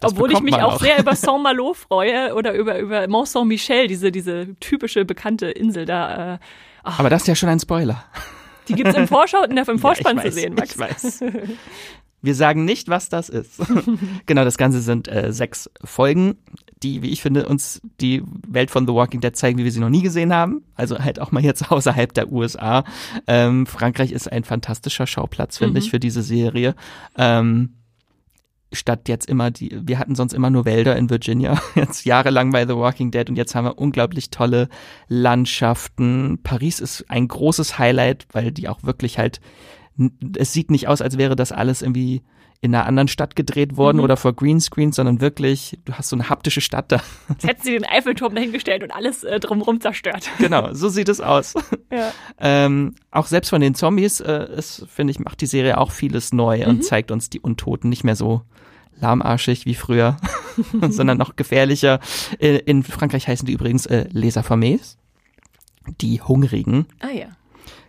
Speaker 2: Das
Speaker 1: Obwohl ich mich
Speaker 2: man
Speaker 1: auch sehr über (laughs) Saint-Malo freue oder über, über Mont Saint-Michel, diese, diese typische bekannte Insel da. Äh,
Speaker 2: Aber das ist ja schon ein Spoiler.
Speaker 1: die gibt's im Vorschau, (laughs) der, im Vorspann
Speaker 2: ja, ich
Speaker 1: zu
Speaker 2: weiß,
Speaker 1: sehen, Max.
Speaker 2: Ich weiß. Wir sagen nicht, was das ist. (laughs) genau, das Ganze sind äh, sechs Folgen, die, wie ich finde, uns die Welt von The Walking Dead zeigen, wie wir sie noch nie gesehen haben. Also halt auch mal jetzt außerhalb der USA. Ähm, Frankreich ist ein fantastischer Schauplatz, finde
Speaker 1: Mhm.
Speaker 2: ich, für diese Serie. Ähm, statt jetzt immer die, wir hatten sonst immer nur Wälder in Virginia, (laughs) jetzt jahrelang bei The Walking Dead und jetzt haben wir unglaublich tolle Landschaften. Paris ist ein großes Highlight, weil die auch wirklich halt, es sieht nicht aus, als wäre das alles irgendwie in einer anderen Stadt gedreht worden
Speaker 1: Mhm.
Speaker 2: oder vor Greenscreen, sondern wirklich, du hast so eine haptische Stadt da.
Speaker 1: Jetzt hätten sie den Eiffelturm dahingestellt und alles äh, drumherum zerstört. (laughs)
Speaker 2: genau, so sieht es aus. (laughs)
Speaker 1: Ja.
Speaker 2: Ähm, auch selbst von den Zombies, äh, finde ich, macht die Serie auch vieles neu und zeigt uns die Untoten nicht mehr so lahmarschig wie früher, (laughs) sondern noch gefährlicher. Äh, in Frankreich heißen die übrigens äh, Les Affamés, die Hungrigen.
Speaker 1: Ah ja.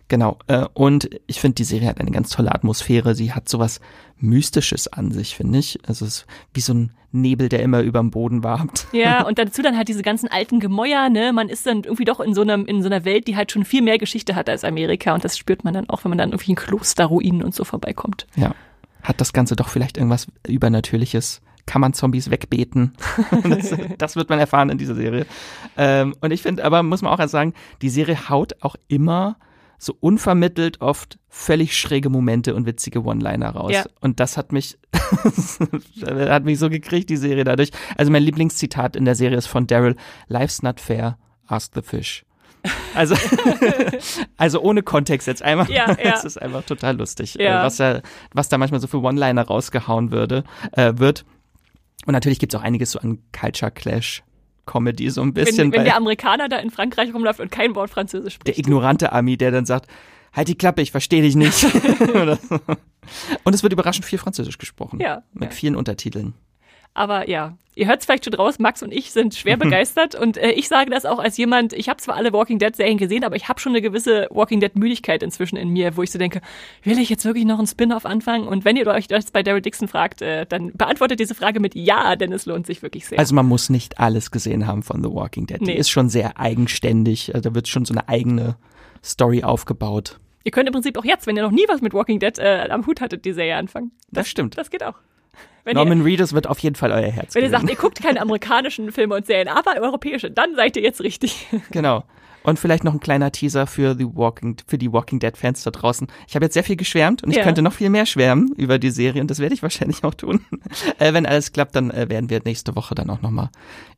Speaker 2: Genau. Äh, und ich finde, die Serie hat eine ganz tolle Atmosphäre. Sie hat sowas Mystisches an sich, finde ich. Also es ist wie so ein Nebel, der immer über dem Boden wabt.
Speaker 1: Ja, (laughs) und dazu dann halt diese ganzen alten Gemäuer, ne? Man ist dann irgendwie doch in so einem, in so einer Welt, die halt schon viel mehr Geschichte hat als Amerika. Und das spürt man dann auch, wenn man dann irgendwie in Klosterruinen und so vorbeikommt.
Speaker 2: Ja. Hat das Ganze doch vielleicht irgendwas Übernatürliches? Kann man Zombies wegbeten? (laughs) das, das wird man erfahren in dieser Serie. Ähm, und ich finde, aber muss man auch erst sagen, die Serie haut auch immer so unvermittelt oft völlig schräge Momente und witzige One-Liner raus.
Speaker 1: Ja.
Speaker 2: Und das hat mich, (laughs) hat mich so gekriegt, die Serie dadurch. Also mein Lieblingszitat in der Serie ist von Daryl, Life's not fair, ask the fish. Also, (laughs) also ohne Kontext jetzt einmal.
Speaker 1: Ja, (laughs) ja.
Speaker 2: Es ist einfach total lustig,
Speaker 1: Ja.
Speaker 2: äh, was, da, was da manchmal so für One-Liner rausgehauen würde, äh, wird. Und natürlich gibt's auch einiges so an Culture Clash Comedy so ein bisschen.
Speaker 1: Wenn, wenn der Amerikaner da in Frankreich rumläuft und kein Wort Französisch
Speaker 2: der
Speaker 1: spricht.
Speaker 2: ignorante Ami, der dann sagt, halt die Klappe, ich verstehe dich nicht. (laughs) So. Und es wird überraschend viel Französisch gesprochen.
Speaker 1: Ja,
Speaker 2: Mit
Speaker 1: ja.
Speaker 2: vielen Untertiteln.
Speaker 1: Aber ja, ihr hört es vielleicht schon raus, Max und ich sind schwer (laughs) begeistert. Und äh, ich sage das auch als jemand, ich habe zwar alle Walking Dead-Serien gesehen, aber ich habe schon eine gewisse Walking Dead-Müdigkeit inzwischen in mir, wo ich so denke, will ich jetzt wirklich noch einen Spin-off anfangen? Und wenn ihr euch das bei Daryl Dixon fragt, äh, dann beantwortet diese Frage mit Ja, denn es lohnt sich wirklich sehr.
Speaker 2: Also man muss nicht alles gesehen haben von The Walking Dead.
Speaker 1: Nee.
Speaker 2: Die ist schon sehr eigenständig. Also da wird schon so eine eigene Story aufgebaut.
Speaker 1: ihr könnt im Prinzip auch jetzt, wenn ihr noch nie was mit Walking Dead äh, am Hut hattet, die Serie anfangen.
Speaker 2: Das stimmt.
Speaker 1: Das geht auch. Wenn ihr,
Speaker 2: Norman Reedus wird auf jeden Fall euer Herz
Speaker 1: wenn ihr
Speaker 2: gewinnen.
Speaker 1: sagt, ihr guckt keine amerikanischen Filme und Serien, aber europäische, dann seid ihr jetzt richtig. (laughs)
Speaker 2: Genau. Und vielleicht noch ein kleiner Teaser für, The Walking, für die Walking Dead Fans da draußen. Ich habe jetzt sehr viel geschwärmt und ich
Speaker 1: Ja.
Speaker 2: könnte noch viel mehr schwärmen über die Serie und das werde ich wahrscheinlich auch tun. (laughs) äh, wenn alles klappt, dann äh, werden wir nächste Woche dann auch nochmal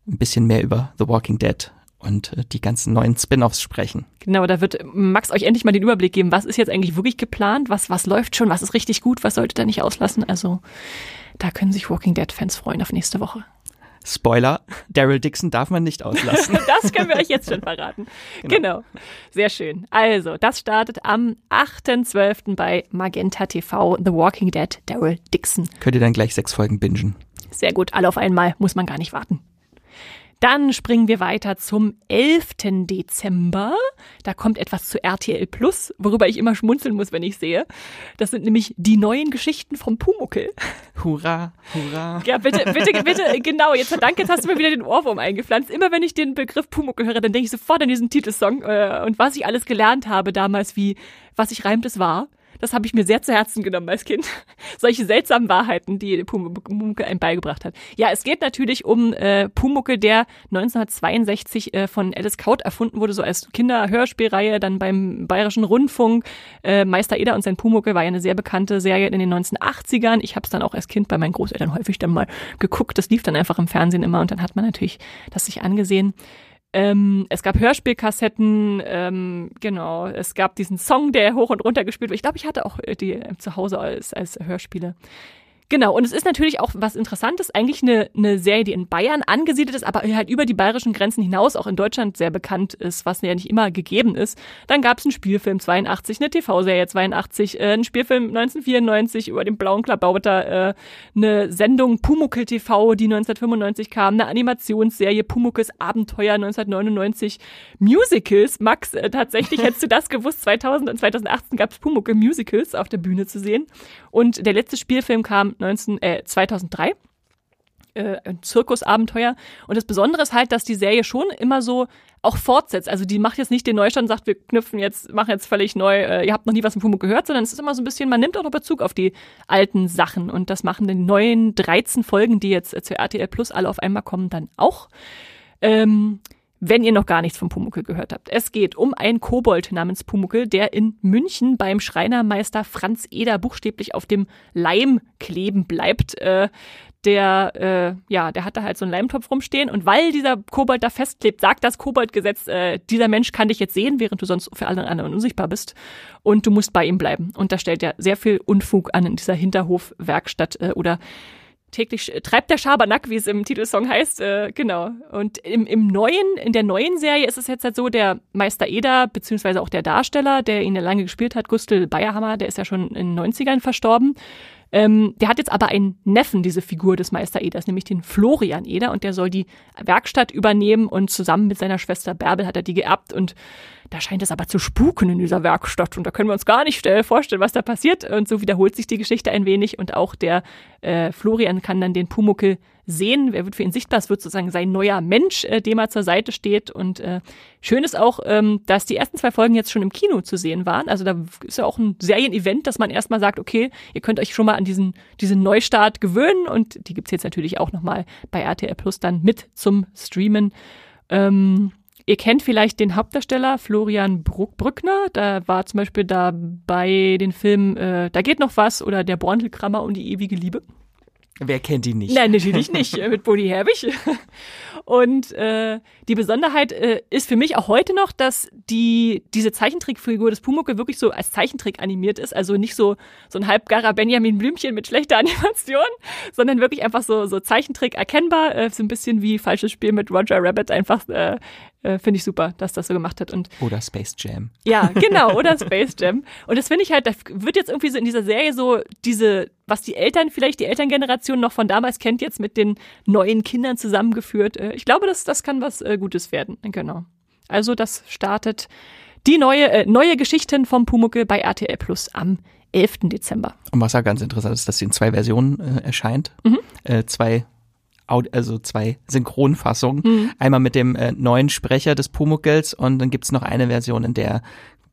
Speaker 2: ein bisschen mehr über The Walking Dead und äh, die ganzen neuen Spin-offs sprechen.
Speaker 1: Genau, da wird Max euch endlich mal den Überblick geben, was ist jetzt eigentlich wirklich geplant, was, was läuft schon, was ist richtig gut, was sollte da nicht auslassen. Also da können sich Walking Dead-Fans freuen auf nächste Woche.
Speaker 2: Spoiler, Daryl Dixon darf man nicht auslassen. (laughs)
Speaker 1: das können wir euch jetzt schon verraten. Genau. genau. Sehr schön. Also, das startet am 8.12. bei Magenta TV, The Walking Dead, Daryl Dixon.
Speaker 2: Könnt ihr dann gleich sechs Folgen bingen.
Speaker 1: Sehr gut, alle auf einmal, muss man gar nicht warten. Dann springen wir weiter zum 11. Dezember. Da kommt etwas zu RTL Plus, worüber ich immer schmunzeln muss, wenn ich sehe. Das sind nämlich die neuen Geschichten vom Pumuckel.
Speaker 2: Hurra, hurra.
Speaker 1: Ja, bitte, bitte, bitte, genau. Jetzt danke, jetzt hast du mir wieder den Ohrwurm eingepflanzt. Immer wenn ich den Begriff Pumuckel höre, dann denke ich sofort an diesen Titelsong äh, und was ich alles gelernt habe damals, wie was sich reimt, es war. Das habe ich mir sehr zu Herzen genommen als Kind. (laughs) Solche seltsamen Wahrheiten, die Pumuckel einem beigebracht hat. Ja, es geht natürlich um äh, Pumuckel, der 1962 äh, von Alice Kaut erfunden wurde, so als Kinderhörspielreihe, dann beim Bayerischen Rundfunk. Äh, Meister Eder und sein Pumuckel war ja eine sehr bekannte Serie in den 1980ern. Ich habe es dann auch als Kind bei meinen Großeltern häufig dann mal geguckt. Das lief dann einfach im Fernsehen immer und dann hat man natürlich das sich angesehen. Ähm, es gab Hörspielkassetten, ähm, genau. Es gab diesen Song, der hoch und runter gespielt wird. Ich glaube, ich hatte auch äh, die äh, zu Hause als, als Hörspiele. Genau, und es ist natürlich auch was Interessantes, eigentlich eine, eine Serie, die in Bayern angesiedelt ist, aber halt über die bayerischen Grenzen hinaus auch in Deutschland sehr bekannt ist, was ja nicht immer gegeben ist. Dann gab es einen Spielfilm 82, eine TV-Serie 82, äh, einen Spielfilm 1994 über den blauen Klabauter, äh, eine Sendung Pumuckel TV, die 1995 kam, eine Animationsserie Pumuckels Abenteuer 1999, Musicals. Max, äh, tatsächlich hättest du das gewusst, 2000 und 2018 gab es Pumuckel Musicals auf der Bühne zu sehen. Und der letzte Spielfilm kam 19, äh, 2003 äh, ein Zirkusabenteuer. Und das Besondere ist halt, dass die Serie schon immer so auch fortsetzt. Also die macht jetzt nicht den Neustand und sagt, wir knüpfen jetzt, machen jetzt völlig neu, äh, ihr habt noch nie was von Pumuck gehört, sondern es ist immer so ein bisschen, man nimmt auch noch Bezug auf die alten Sachen. Und das machen die neuen 13 Folgen, die jetzt äh, zur RTL Plus alle auf einmal kommen, dann auch. Ähm, wenn ihr noch gar nichts von Pumuckel gehört habt. Es geht um einen Kobold namens Pumuckel, der in München beim Schreinermeister Franz Eder buchstäblich auf dem Leim kleben bleibt. Äh, der, äh, ja, der hat da halt so einen Leimtopf rumstehen und weil dieser Kobold da festklebt, sagt das Koboldgesetz, äh, dieser Mensch kann dich jetzt sehen, während du sonst für alle anderen unsichtbar bist und du musst bei ihm bleiben. Und da stellt er sehr viel Unfug an in dieser Hinterhofwerkstatt äh, oder täglich treibt der Schabernack, wie es im Titelsong heißt, äh, genau. Und im, im neuen, in der neuen Serie ist es jetzt halt so, der Meister Eder, beziehungsweise auch der Darsteller, der ihn ja lange gespielt hat, Gustl Bayerhammer, der ist ja schon in den 90ern verstorben. Ähm, der hat jetzt aber einen Neffen, diese Figur des Meister Eders, nämlich den Florian Eder, und der soll die Werkstatt übernehmen und zusammen mit seiner Schwester Bärbel hat er die geerbt. Und da scheint es aber zu spuken in dieser Werkstatt. Und da können wir uns gar nicht vorstellen, was da passiert. Und so wiederholt sich die Geschichte ein wenig. Und auch der äh, Florian kann dann den Pumuckel sehen. Er wird für ihn sichtbar. Es wird sozusagen sein neuer Mensch, äh, dem er zur Seite steht. Und äh, schön ist auch, ähm, dass die ersten zwei Folgen jetzt schon im Kino zu sehen waren. Also da ist ja auch ein Serienevent, dass man erstmal sagt, okay, ihr könnt euch schon mal an diesen, diesen Neustart gewöhnen. Und die gibt's jetzt natürlich auch nochmal bei RTL Plus dann mit zum Streamen. Ähm, Ihr kennt vielleicht den Hauptdarsteller Florian Bruck Brückner. Da war zum Beispiel da bei den Filmen äh, Da geht noch was oder Der Borntelkrammer und die ewige Liebe.
Speaker 2: Wer kennt ihn nicht?
Speaker 1: Nein, natürlich nicht, (laughs) mit Buddy Herbig. Und äh, die Besonderheit äh, ist für mich auch heute noch, dass die diese Zeichentrickfigur des Pumuckel wirklich so als Zeichentrick animiert ist. Also nicht so so ein halbgarer Benjamin Blümchen mit schlechter (laughs) Animation, sondern wirklich einfach so so Zeichentrick erkennbar. Äh, so ein bisschen wie falsches Spiel mit Roger Rabbit. Einfach äh, äh, finde ich super, dass das so gemacht hat. Und
Speaker 2: oder Space Jam.
Speaker 1: Ja, (laughs) genau, oder Space Jam. Und das finde ich halt, da wird jetzt irgendwie so in dieser Serie so diese, was die Eltern vielleicht, die Elterngeneration noch von damals kennt, jetzt mit den neuen Kindern zusammengeführt. Äh, ich glaube, das, das kann was äh, Gutes werden. Genau. Also das startet die neue, äh, neue Geschichten vom Pumuckel bei RTL Plus am 11. Dezember.
Speaker 2: Und was ja ganz interessant ist, dass sie in zwei Versionen äh, erscheint. Mhm. Äh, zwei also zwei Synchronfassungen. Mhm. Einmal mit dem äh, neuen Sprecher des Pumuckels und dann gibt's noch eine Version, in der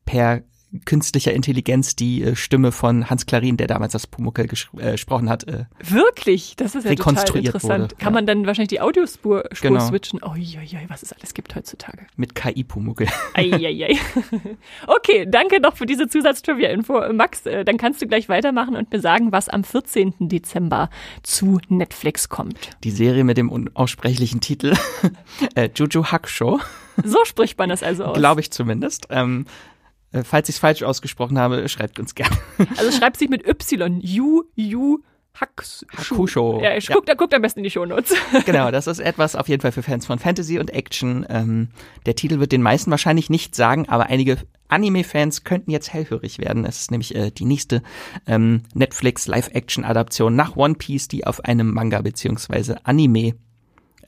Speaker 2: per künstlicher Intelligenz die äh, Stimme von Hans Klarin, der damals das Pumuckel äh, gesprochen hat. Äh,
Speaker 1: Wirklich? Das ist ja total interessant.
Speaker 2: Wurde,
Speaker 1: Kann ja. man dann wahrscheinlich die Audiospur Spur
Speaker 2: Genau.
Speaker 1: switchen? Oh, je, was es alles gibt heutzutage.
Speaker 2: mit KI-Pumuckel.
Speaker 1: Eieiei. (laughs) Okay, danke noch für diese Zusatztrivia-Info. Max, äh, dann kannst du gleich weitermachen und mir sagen, was am 14. Dezember zu Netflix kommt.
Speaker 2: Die Serie mit dem unaussprechlichen Titel (laughs) äh, Juju Hakusho,
Speaker 1: So spricht man das also aus.
Speaker 2: glaube ich zumindest. Ähm, äh, falls ich es falsch ausgesprochen habe, schreibt uns gerne. (laughs)
Speaker 1: Also schreibt sich mit Y. Ju, Ju, Hakusho.
Speaker 2: Hakusho.
Speaker 1: Ja, ich
Speaker 2: Ja.
Speaker 1: guckt, guckt am besten in die Shownotes. (laughs)
Speaker 2: genau, das ist etwas auf jeden Fall für Fans von Fantasy und Action. Ähm, der Titel wird den meisten wahrscheinlich nicht sagen, aber einige Anime-Fans könnten jetzt hellhörig werden. Es ist nämlich äh, die nächste ähm, Netflix Live-Action-Adaption nach One Piece, die auf einem Manga beziehungsweise Anime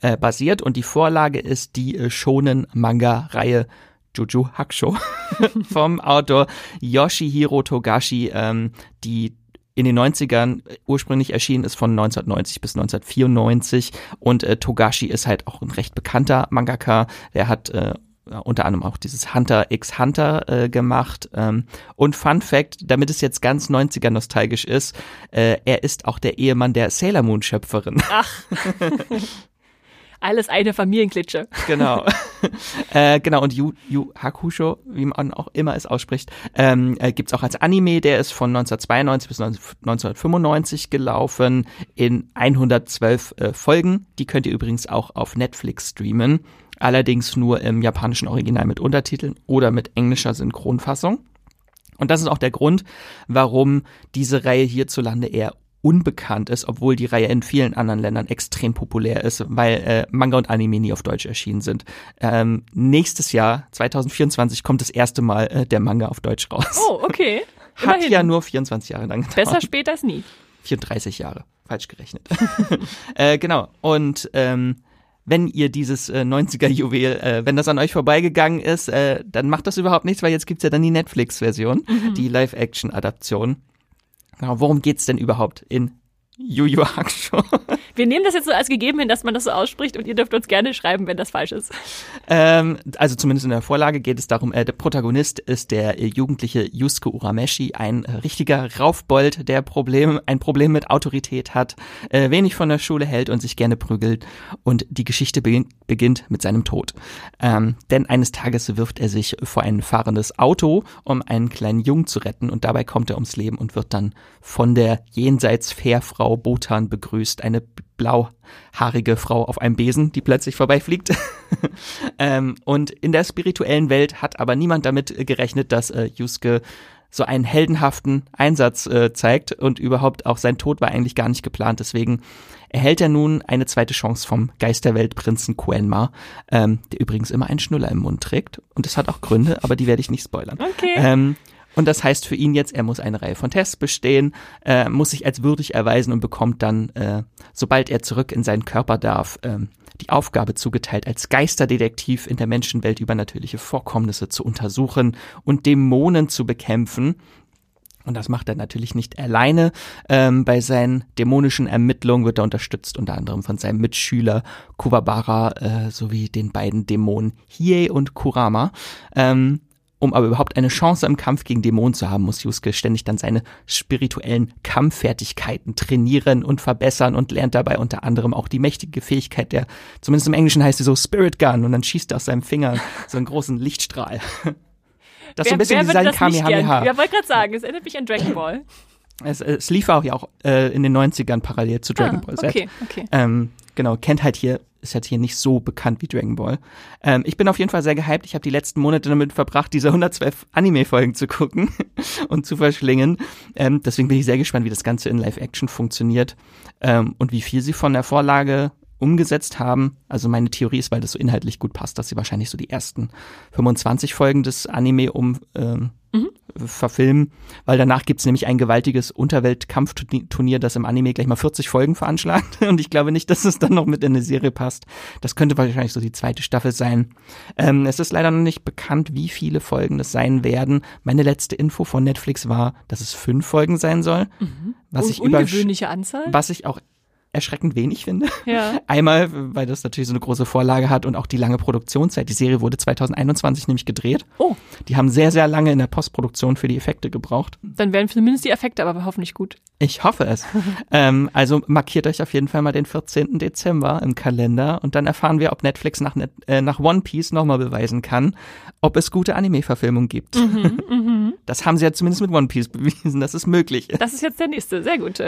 Speaker 2: äh, basiert. Und die Vorlage ist die äh, Shonen-Manga-Reihe Juju Hakusho (laughs) vom Autor Yoshihiro Togashi, ähm, die in den 90ern ursprünglich erschienen ist von 1990 bis 1994 und äh, Togashi ist halt auch ein recht bekannter Mangaka. Er hat äh, unter anderem auch dieses Hunter x Hunter äh, gemacht. Ähm, und Fun Fact, damit es jetzt ganz 90er nostalgisch ist, äh, er ist auch der Ehemann der Sailor Moon Schöpferin. (laughs)
Speaker 1: Alles eine Familienklitsche.
Speaker 2: genau. (laughs) äh, genau, und Yu, Yu Hakusho, wie man auch immer es ausspricht, ähm, äh, gibt's auch als Anime, der ist von 1992 bis 1995 gelaufen in 112 äh, Folgen. Die könnt ihr übrigens auch auf Netflix streamen, allerdings nur im japanischen Original mit Untertiteln oder mit englischer Synchronfassung. Und das ist auch der Grund, warum diese Reihe hierzulande eher unbekannt ist, obwohl die Reihe in vielen anderen Ländern extrem populär ist, weil äh, Manga und Anime nie auf Deutsch erschienen sind. Ähm, nächstes Jahr, 2024, kommt das erste Mal äh, der Manga auf Deutsch raus.
Speaker 1: Oh, okay. (laughs)
Speaker 2: Hat
Speaker 1: Immerhin.
Speaker 2: ja nur 24 Jahre lang gedauert.
Speaker 1: Besser spät als nie.
Speaker 2: 34 Jahre, falsch gerechnet. (laughs) äh, genau. Und ähm, wenn ihr dieses äh, 90er-Juwel, äh, wenn das an euch vorbeigegangen ist, äh, dann macht das überhaupt nichts, weil jetzt gibt's ja dann die Netflix-Version, die Live-Action-Adaption. Genau, worum geht's denn überhaupt in Yu Hakusho? (laughs)
Speaker 1: Wir nehmen das jetzt so als gegeben hin, dass man das so ausspricht und ihr dürft uns gerne schreiben, wenn das falsch ist.
Speaker 2: ähm, also zumindest in der Vorlage geht es darum, äh, der Protagonist ist der äh, jugendliche Yusuke Urameshi, ein äh, richtiger Raufbold, der Problem, ein Problem mit Autorität hat, äh, wenig von der Schule hält und sich gerne prügelt. Und die Geschichte beginn, beginnt mit seinem Tod. Ähm, denn eines Tages wirft er sich vor ein fahrendes Auto, um einen kleinen Jungen zu retten und dabei kommt er ums Leben und wird dann von der jenseits Fährfrau Botan begrüßt, eine blauhaarige Frau auf einem Besen, die plötzlich vorbeifliegt. (laughs) ähm, und in der spirituellen Welt hat aber niemand damit gerechnet, dass äh, Yusuke so einen heldenhaften Einsatz äh, zeigt und überhaupt auch sein Tod war eigentlich gar nicht geplant. Deswegen erhält er nun eine zweite Chance vom Geisterweltprinzen Quenma, ähm, der übrigens immer einen Schnuller im Mund trägt. Und das hat auch Gründe, aber die werde ich nicht spoilern.
Speaker 1: Okay.
Speaker 2: Ähm, und das heißt für ihn jetzt, er muss eine Reihe von Tests bestehen, äh, muss sich als würdig erweisen und bekommt dann, äh, sobald er zurück in seinen Körper darf, ähm, die Aufgabe zugeteilt, als Geisterdetektiv in der Menschenwelt übernatürliche Vorkommnisse zu untersuchen und Dämonen zu bekämpfen. Und das macht er natürlich nicht alleine. Ähm, bei seinen dämonischen Ermittlungen wird er unterstützt unter anderem von seinem Mitschüler Kuwabara äh, sowie den beiden Dämonen Hiei und Kurama. Ähm, um aber überhaupt eine Chance im Kampf gegen Dämonen zu haben, muss Yusuke ständig dann seine spirituellen Kampffertigkeiten trainieren und verbessern und lernt dabei unter anderem auch die mächtige Fähigkeit der, zumindest im Englischen heißt sie so Spirit Gun und dann schießt er aus seinem Finger (laughs) so einen großen Lichtstrahl. Das ist so ein bisschen wie sein? Kamehameha.
Speaker 1: Ja, wollte gerade sagen, es erinnert mich an Dragon Ball.
Speaker 2: Es, es lief auch ja auch äh, in den 90ern parallel zu Dragon
Speaker 1: ah,
Speaker 2: Ball Z.
Speaker 1: Okay, okay.
Speaker 2: Ähm, genau, kennt halt hier, ist halt hier nicht so bekannt wie Dragon Ball. Ähm, ich bin auf jeden Fall sehr gehypt. Ich habe die letzten Monate damit verbracht, diese 112 Anime-Folgen zu gucken (laughs) und zu verschlingen. Ähm, deswegen bin ich sehr gespannt, wie das Ganze in Live-Action funktioniert ähm, und wie viel sie von der Vorlage umgesetzt haben. Also meine Theorie ist, weil das so inhaltlich gut passt, dass sie wahrscheinlich so die ersten 25 Folgen des Anime um ähm, verfilmen, weil danach gibt's nämlich ein gewaltiges Unterweltkampfturnier, das im Anime gleich mal 40 Folgen veranschlagt (laughs) und ich glaube nicht, dass es dann noch mit in eine Serie passt. Das könnte wahrscheinlich so die zweite Staffel sein. Ähm, es ist leider noch nicht bekannt, wie viele Folgen das sein werden. Meine letzte Info von Netflix war, dass es fünf Folgen sein soll, was
Speaker 1: Un
Speaker 2: ich
Speaker 1: ungewöhnliche Anzahl?
Speaker 2: was ich auch erschreckend wenig finde.
Speaker 1: Ja. (laughs)
Speaker 2: Einmal, weil das natürlich so eine große Vorlage hat und auch die lange Produktionszeit. Die Serie wurde 2021 nämlich gedreht.
Speaker 1: Oh,
Speaker 2: Die haben sehr, sehr lange in der Postproduktion für die Effekte gebraucht.
Speaker 1: dann werden zumindest die Effekte aber hoffentlich gut.
Speaker 2: Ich hoffe es. (laughs) ähm, also markiert euch auf jeden Fall mal den 14. Dezember im Kalender und dann erfahren wir, ob Netflix nach, Net äh, nach One Piece nochmal beweisen kann, ob es gute Anime-Verfilmungen gibt. Das haben sie ja zumindest mit One Piece bewiesen, dass es möglich ist.
Speaker 1: Das ist jetzt der nächste. Sehr gut.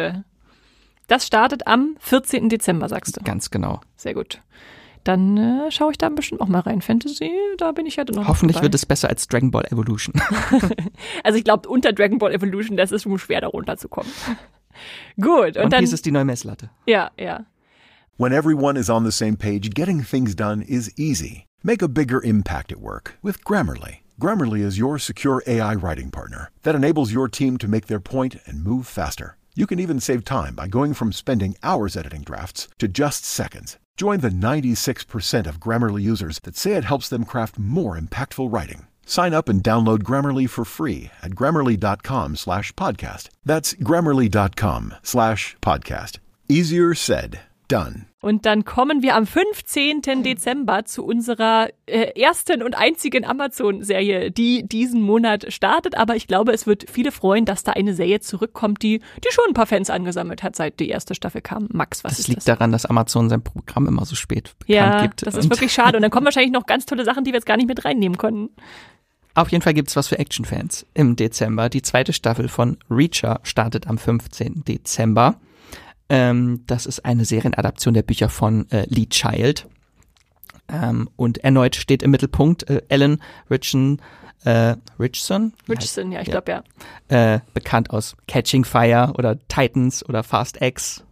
Speaker 1: Das startet am 14. Dezember, sagst du.
Speaker 2: Ganz genau.
Speaker 1: Sehr gut. Dann äh, schaue ich da bestimmt auch mal rein. Fantasy, da bin ich ja noch.
Speaker 2: Hoffentlich
Speaker 1: dabei.
Speaker 2: wird es besser als Dragon Ball Evolution. (laughs)
Speaker 1: Also ich glaube, unter Dragon Ball Evolution, das ist schon schwer, da runterzukommen. (laughs) Gut, und
Speaker 2: One
Speaker 1: dann.
Speaker 2: Piece ist die neue Messlatte.
Speaker 1: Ja, ja.
Speaker 3: When everyone is on the same page, getting things done is easy. Make a bigger impact at work with Grammarly. Grammarly is your secure AI writing partner that enables your team to make their point and move faster. You can even save time by going from spending hours editing drafts to just seconds. Join the 96% of Grammarly users that say it helps them craft more impactful writing. Sign up and download Grammarly for free at grammarly.com slash podcast. That's grammarly.com slash podcast. Easier said, done.
Speaker 1: Und dann kommen wir am 15. Dezember zu unserer äh, ersten und einzigen Amazon-Serie, die diesen Monat startet. Aber ich glaube, es wird viele freuen, dass da eine Serie zurückkommt, die, die schon ein paar Fans angesammelt hat, seit die erste Staffel kam. Max, was
Speaker 2: Das
Speaker 1: ist
Speaker 2: liegt
Speaker 1: das?
Speaker 2: daran, dass Amazon sein Programm immer so spät bekannt
Speaker 1: ja,
Speaker 2: gibt.
Speaker 1: das ist wirklich schade. Und dann kommen wahrscheinlich noch ganz tolle Sachen, die wir jetzt gar nicht mit reinnehmen konnten.
Speaker 2: Auf jeden Fall gibt's was für Actionfans im Dezember. Die zweite Staffel von Reacher startet am 15. Dezember. Ähm, das ist eine Serienadaption der Bücher von äh, Lee Child. Ähm, und erneut steht im Mittelpunkt äh, Ellen Richardson, äh, Richardson,
Speaker 1: Richardson, ja, ich glaube ja.
Speaker 2: äh, bekannt aus Catching Fire oder Titans oder Fast X.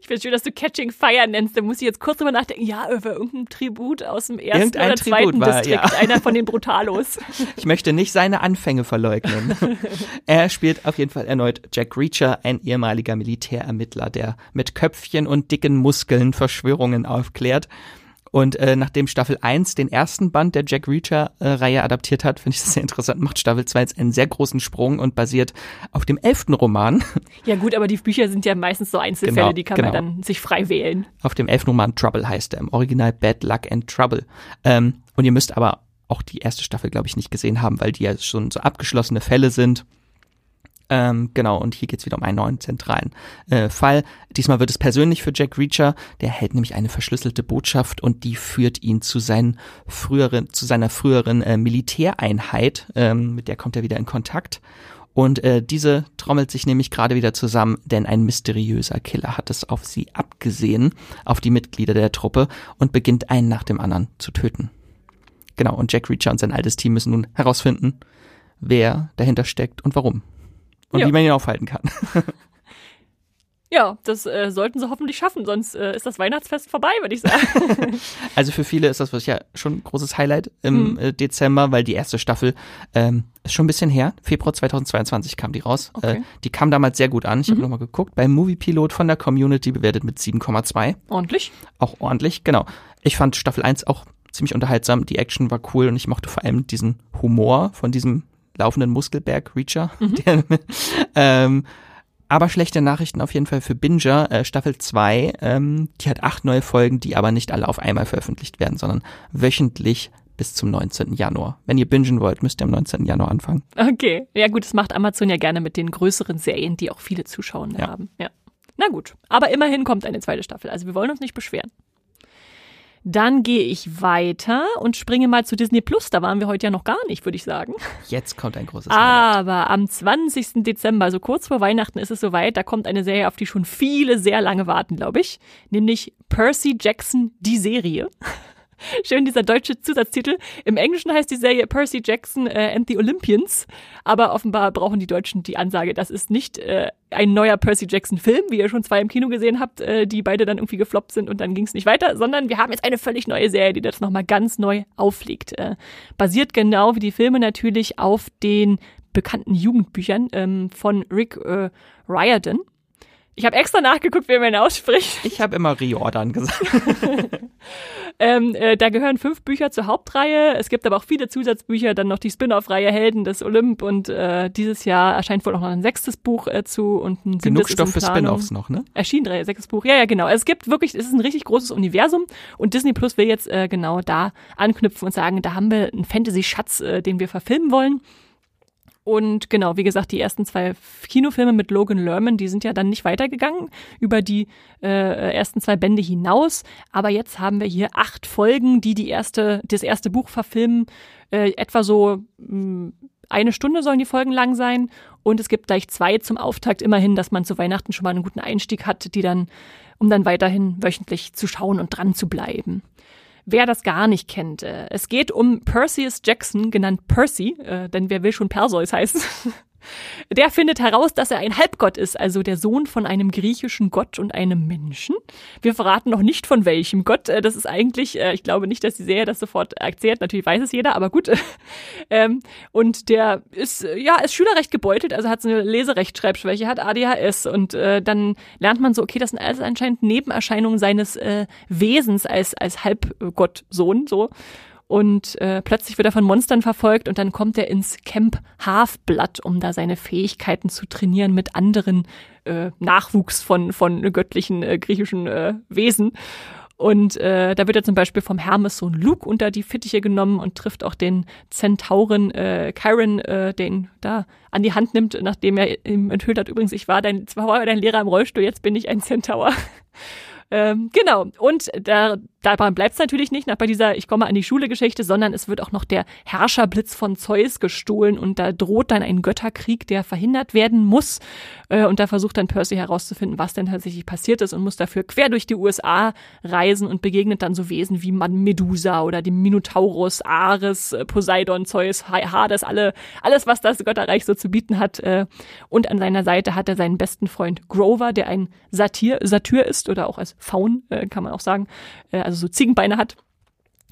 Speaker 1: Ich finde schön, dass du Catching Fire nennst. Da muss ich jetzt kurz drüber nachdenken. Ja, über irgendein Tribut aus dem ersten
Speaker 2: Irgendein
Speaker 1: oder zweiten
Speaker 2: Tribut war,
Speaker 1: Distrikt.
Speaker 2: ja.
Speaker 1: Einer von den Brutalos.
Speaker 2: Ich möchte nicht seine Anfänge verleugnen. (laughs) er spielt auf jeden Fall erneut Jack Reacher, ein ehemaliger Militärermittler, der mit Köpfchen und dicken Muskeln Verschwörungen aufklärt. Und äh, nachdem Staffel 1 den ersten Band der Jack Reacher-Reihe adaptiert hat, finde ich das sehr interessant, macht Staffel 2 jetzt einen sehr großen Sprung und basiert auf dem elften Roman, (laughs)
Speaker 1: Ja gut, aber die Bücher sind ja meistens so Einzelfälle,
Speaker 2: Genau,
Speaker 1: die kann
Speaker 2: genau.
Speaker 1: man dann sich frei wählen.
Speaker 2: auf dem elften Roman Trouble heißt er, im Original Bad Luck and Trouble. Ähm, und ihr müsst aber auch die erste Staffel, glaube ich, nicht gesehen haben, weil die ja schon so abgeschlossene Fälle sind. Ähm, genau, und hier geht's wieder um einen neuen zentralen äh, Fall. Diesmal wird es persönlich für Jack Reacher. Der hält nämlich eine verschlüsselte Botschaft und die führt ihn zu, seinen früheren, zu seiner früheren äh, Militäreinheit. Ähm, mit der kommt er wieder in Kontakt. Und äh, diese trommelt sich nämlich gerade wieder zusammen, denn ein mysteriöser Killer hat es auf sie abgesehen, auf die Mitglieder der Truppe und beginnt einen nach dem anderen zu töten. Genau, und Jack Reacher und sein altes Team müssen nun herausfinden, wer dahinter steckt und warum. Und
Speaker 1: Ja.
Speaker 2: wie man ihn aufhalten kann. (laughs)
Speaker 1: Ja, das äh, sollten sie hoffentlich schaffen, sonst äh, ist das Weihnachtsfest vorbei, würde ich sagen. (laughs)
Speaker 2: Also für viele ist das was ja schon ein großes Highlight im
Speaker 1: Mhm.
Speaker 2: äh, Dezember, weil die erste Staffel ähm, ist schon ein bisschen her. Februar 2022 kam die raus.
Speaker 1: Okay. Mhm.
Speaker 2: Äh, die kam damals sehr gut an. Ich habe nochmal geguckt. Beim Movie Pilot von der Community bewertet mit 7,2.
Speaker 1: Ordentlich.
Speaker 2: Auch ordentlich, genau. Ich fand Staffel 1 auch ziemlich unterhaltsam. Die Action war cool und ich mochte vor allem diesen Humor von diesem laufenden Muskelberg Reacher. (laughs) Der, ähm, aber schlechte Nachrichten auf jeden Fall für Binger. Äh, Staffel 2, ähm, die hat acht neue Folgen, die aber nicht alle auf einmal veröffentlicht werden, sondern wöchentlich bis zum 19. Januar. Wenn ihr bingen wollt, müsst ihr am 19. Januar anfangen.
Speaker 1: Okay. Ja gut, das macht Amazon ja gerne mit den größeren Serien, die auch viele Zuschauer
Speaker 2: Ja.
Speaker 1: haben. Ja. Na gut. Aber immerhin kommt eine zweite Staffel. Also wir wollen uns nicht beschweren. Dann gehe ich weiter und springe mal zu Disney Plus. Da waren wir heute ja noch gar nicht, würde ich sagen.
Speaker 2: Jetzt kommt ein großes Highlight.
Speaker 1: Aber am 20. Dezember, also kurz vor Weihnachten, ist es soweit. Da kommt eine Serie, auf die schon viele sehr lange warten, glaube ich. Nämlich Percy Jackson, die Serie. (laughs) Schön dieser deutsche Zusatztitel. Im Englischen heißt die Serie Percy Jackson äh, and the Olympians. Aber offenbar brauchen die Deutschen die Ansage, das ist nicht äh, ein neuer Percy Jackson Film, wie ihr schon zwei im Kino gesehen habt, äh, die beide dann irgendwie gefloppt sind und dann ging es nicht weiter, sondern wir haben jetzt eine völlig neue Serie, die das nochmal ganz neu auflegt. Äh, basiert genau wie die Filme natürlich auf den bekannten Jugendbüchern ähm, von Rick äh, Riordan. Ich habe extra nachgeguckt, wie man ihn ausspricht.
Speaker 2: Ich habe immer Riordan gesagt. (laughs)
Speaker 1: ähm, äh, da gehören fünf Bücher zur Hauptreihe. Es gibt aber auch viele Zusatzbücher, dann noch die Spin-off-Reihe Helden des Olymp und äh, dieses Jahr erscheint wohl auch noch ein sechstes Buch äh, zu und ein
Speaker 2: Genug Stoff für Spin-offs noch, ne?
Speaker 1: Erschien drei, sechstes Buch. Ja, ja, genau. Es gibt wirklich, es ist ein richtig großes Universum und Disney Plus will jetzt äh, genau da anknüpfen und sagen, da haben wir einen Fantasy-Schatz, äh, den wir verfilmen wollen. Und genau, wie gesagt, die ersten zwei Kinofilme mit Logan Lerman, die sind ja dann nicht weitergegangen über die äh, ersten zwei Bände hinaus. Aber jetzt haben wir hier acht Folgen, die die erste, das erste Buch verfilmen. Äh, etwa so mh, hm, eine Stunde sollen die Folgen lang sein. Und es gibt gleich zwei zum Auftakt immerhin, dass man zu Weihnachten schon mal einen guten Einstieg hat, die dann, um dann weiterhin wöchentlich zu schauen und dran zu bleiben wer das gar nicht kennt. Äh, es geht um Perseus Jackson, genannt Percy, äh, denn wer will schon Perseus heißen? (laughs) Der findet heraus, dass er ein Halbgott ist, also der Sohn von einem griechischen Gott und einem Menschen. Wir verraten noch nicht von welchem Gott. Äh, das ist eigentlich, äh, ich glaube nicht, dass die Serie das sofort erzählt. Natürlich weiß es jeder, aber gut. (laughs) Ähm, und der ist, ja, ist schülerrecht gebeutelt, also hat so eine Leserechtschreibschwäche, hat ADHS und äh, dann lernt man so, okay, das sind alles anscheinend Nebenerscheinungen seines Wesens als, als Halbgottsohn, so. Und äh, plötzlich wird er von Monstern verfolgt und dann kommt er ins Camp Halfblood, um da seine Fähigkeiten zu trainieren mit anderen äh, Nachwuchs von, von göttlichen äh, griechischen äh, Wesen. Und äh, da wird er zum Beispiel vom Hermes-Sohn Luke unter die Fittiche genommen und trifft auch den Zentauren äh, Chiron, äh, den da an die Hand nimmt, nachdem er ihm enthüllt hat, übrigens, ich war dein, zwar war dein Lehrer im Rollstuhl, jetzt bin ich ein Zentaur. (laughs) Ähm, genau. Und da, dabei bleibt es natürlich nicht nach bei dieser Ich komme an die Schule Geschichte, sondern es wird auch noch der Herrscherblitz von Zeus gestohlen und da droht dann ein Götterkrieg, der verhindert werden muss. Äh, und da versucht dann Percy herauszufinden, was denn tatsächlich passiert ist und muss dafür quer durch die USA reisen und begegnet dann so Wesen wie Medusa oder dem Minotaurus, Ares, äh, Poseidon, Zeus, Hades, alle, alles, was das Götterreich so zu bieten hat. Äh, und an seiner Seite hat er seinen besten Freund Grover, der ein Satyr, Satyr ist oder auch als Faun, kann man auch sagen, also so Ziegenbeine hat.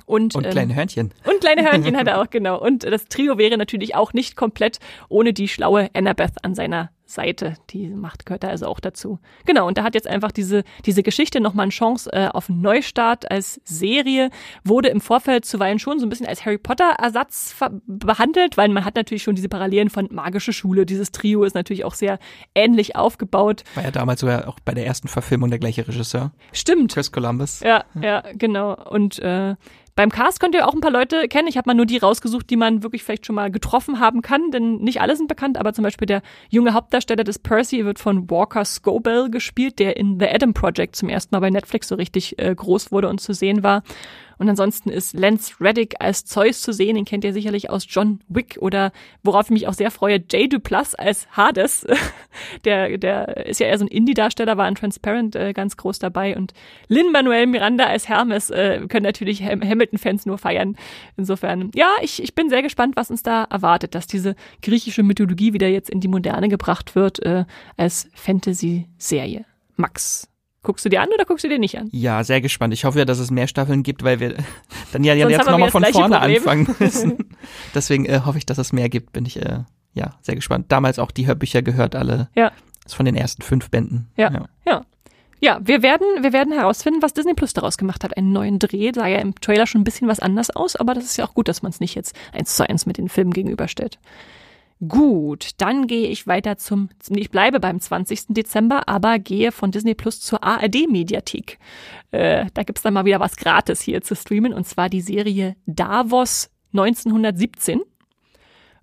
Speaker 2: Und, und kleine ähm, Hörnchen.
Speaker 1: Und kleine Hörnchen hat er (laughs) auch, genau. Und das Trio wäre natürlich auch nicht komplett ohne die schlaue Annabeth an seiner Seite. Die Macht gehört da also auch dazu. Genau, und da hat jetzt einfach diese, diese Geschichte nochmal eine Chance äh, auf einen Neustart als Serie. Wurde im Vorfeld zuweilen schon so ein bisschen als Harry Potter-Ersatz behandelt, weil man hat natürlich schon diese Parallelen von Magische Schule. Dieses Trio ist natürlich auch sehr ähnlich aufgebaut.
Speaker 2: War ja damals sogar auch bei der ersten Verfilmung der gleiche Regisseur.
Speaker 1: Stimmt.
Speaker 2: Chris Columbus.
Speaker 1: Ja, ja, genau. Und äh, beim Cast könnt ihr auch ein paar Leute kennen. Ich habe mal nur die rausgesucht, die man wirklich vielleicht schon mal getroffen haben kann, denn nicht alle sind bekannt, aber zum Beispiel der junge Hauptdarsteller des Percy wird von Walker Scobell gespielt, der in The Adam Project zum ersten Mal bei Netflix so richtig äh, groß wurde und zu sehen war. Und ansonsten ist Lance Reddick als Zeus zu sehen, den kennt ihr sicherlich aus John Wick oder worauf ich mich auch sehr freue, Jay Duplass als Hades. (laughs) der, der ist ja eher so ein Indie-Darsteller, war in Transparent äh, ganz groß dabei und Lin-Manuel Miranda als Hermes äh, können natürlich Ham Hamilton-Fans nur feiern. Insofern, ja, ich, ich bin sehr gespannt, was uns da erwartet, dass diese griechische Mythologie wieder jetzt in die Moderne gebracht wird äh, als Fantasy-Serie. Max. Guckst du dir an oder guckst du dir nicht an?
Speaker 2: Ja, sehr gespannt. Ich hoffe ja, dass es mehr Staffeln gibt, weil wir (laughs) dann ja, ja jetzt nochmal von vorne Problem. anfangen (laughs) müssen. Deswegen äh, hoffe ich, dass es mehr gibt. Bin ich äh, ja sehr gespannt. Damals auch die Hörbücher gehört alle.
Speaker 1: Ja.
Speaker 2: Das ist von den ersten fünf Bänden.
Speaker 1: Ja. Ja. ja. Ja, wir werden, wir werden herausfinden, was Disney Plus daraus gemacht hat. Einen neuen Dreh sah ja im Trailer schon ein bisschen was anders aus, aber das ist ja auch gut, dass man es nicht jetzt eins zu eins mit den Filmen gegenüberstellt. Gut, dann gehe ich weiter zum, ich bleibe beim 20. Dezember, aber gehe von Disney Plus zur ARD-Mediathek. Äh, da gibt's dann mal wieder was gratis hier zu streamen, und zwar die Serie Davos 1917.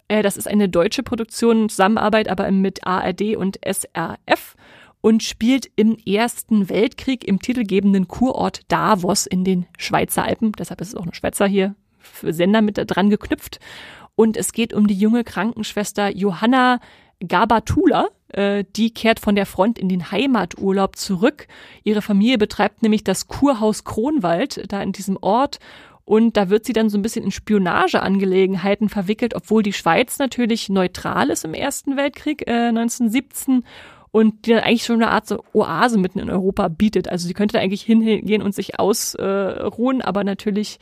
Speaker 1: Äh, das ist eine deutsche Produktion, Zusammenarbeit aber mit ARD und SRF und spielt im Ersten Weltkrieg im titelgebenden Kurort Davos in den Schweizer Alpen. Deshalb ist es auch ein Schweizer hier Sender mit dran geknüpft. Und es geht um die junge Krankenschwester Johanna Gabatula. Äh, die kehrt von der Front in den Heimaturlaub zurück. Ihre Familie betreibt nämlich das Kurhaus Kronwald da in diesem Ort. Und da wird sie dann so ein bisschen in Spionageangelegenheiten verwickelt, obwohl die Schweiz natürlich neutral ist im Ersten Weltkrieg äh, 1917 und die dann eigentlich schon eine Art so Oase mitten in Europa bietet. Also sie könnte da eigentlich hingehen und sich ausruhen, aber natürlich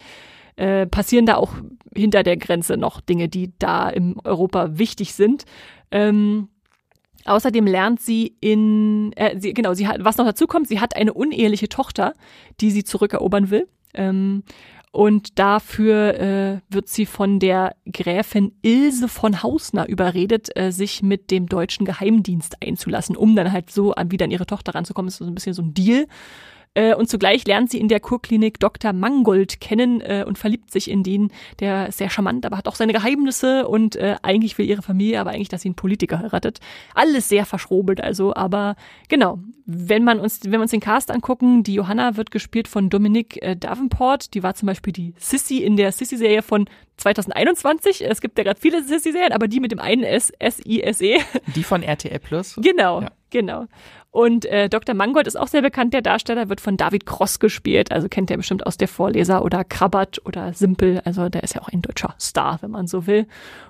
Speaker 1: äh, passieren da auch hinter der Grenze noch Dinge, die da im Europa wichtig sind. Ähm, Außerdem lernt sie in, äh, sie, genau, sie hat, was noch dazu kommt, sie hat eine uneheliche Tochter, die sie zurückerobern will. Ähm, und dafür äh, wird sie von der Gräfin Ilse von Hausner überredet, äh, sich mit dem deutschen Geheimdienst einzulassen, um dann halt so an, wieder an ihre Tochter ranzukommen. Das ist so ein bisschen so ein Deal. Äh, und zugleich lernt sie in der Kurklinik Dr. Mangold kennen äh, und verliebt sich in den. Der ist sehr charmant, aber hat auch seine Geheimnisse und äh, eigentlich will ihre Familie, aber eigentlich, dass sie einen Politiker heiratet. Alles sehr verschrobelt also, aber genau. Wenn man uns, wenn wir uns den Cast angucken, die Johanna wird gespielt von Dominique äh, Davenport. Die war zum Beispiel die Sissy in der Sissy-Serie von 2021. Es gibt ja gerade viele Sissy-Serien, aber die mit dem einen S, S-I-S-E.
Speaker 2: Die von RTL Plus.
Speaker 1: Genau, ja. genau. Und äh, Dr. Mangold ist auch sehr bekannt, der Darsteller, wird von David Cross gespielt. Also kennt ihr bestimmt aus der Vorleser oder Krabbert oder Simpel. Also der ist ja auch ein deutscher Star, wenn man so will.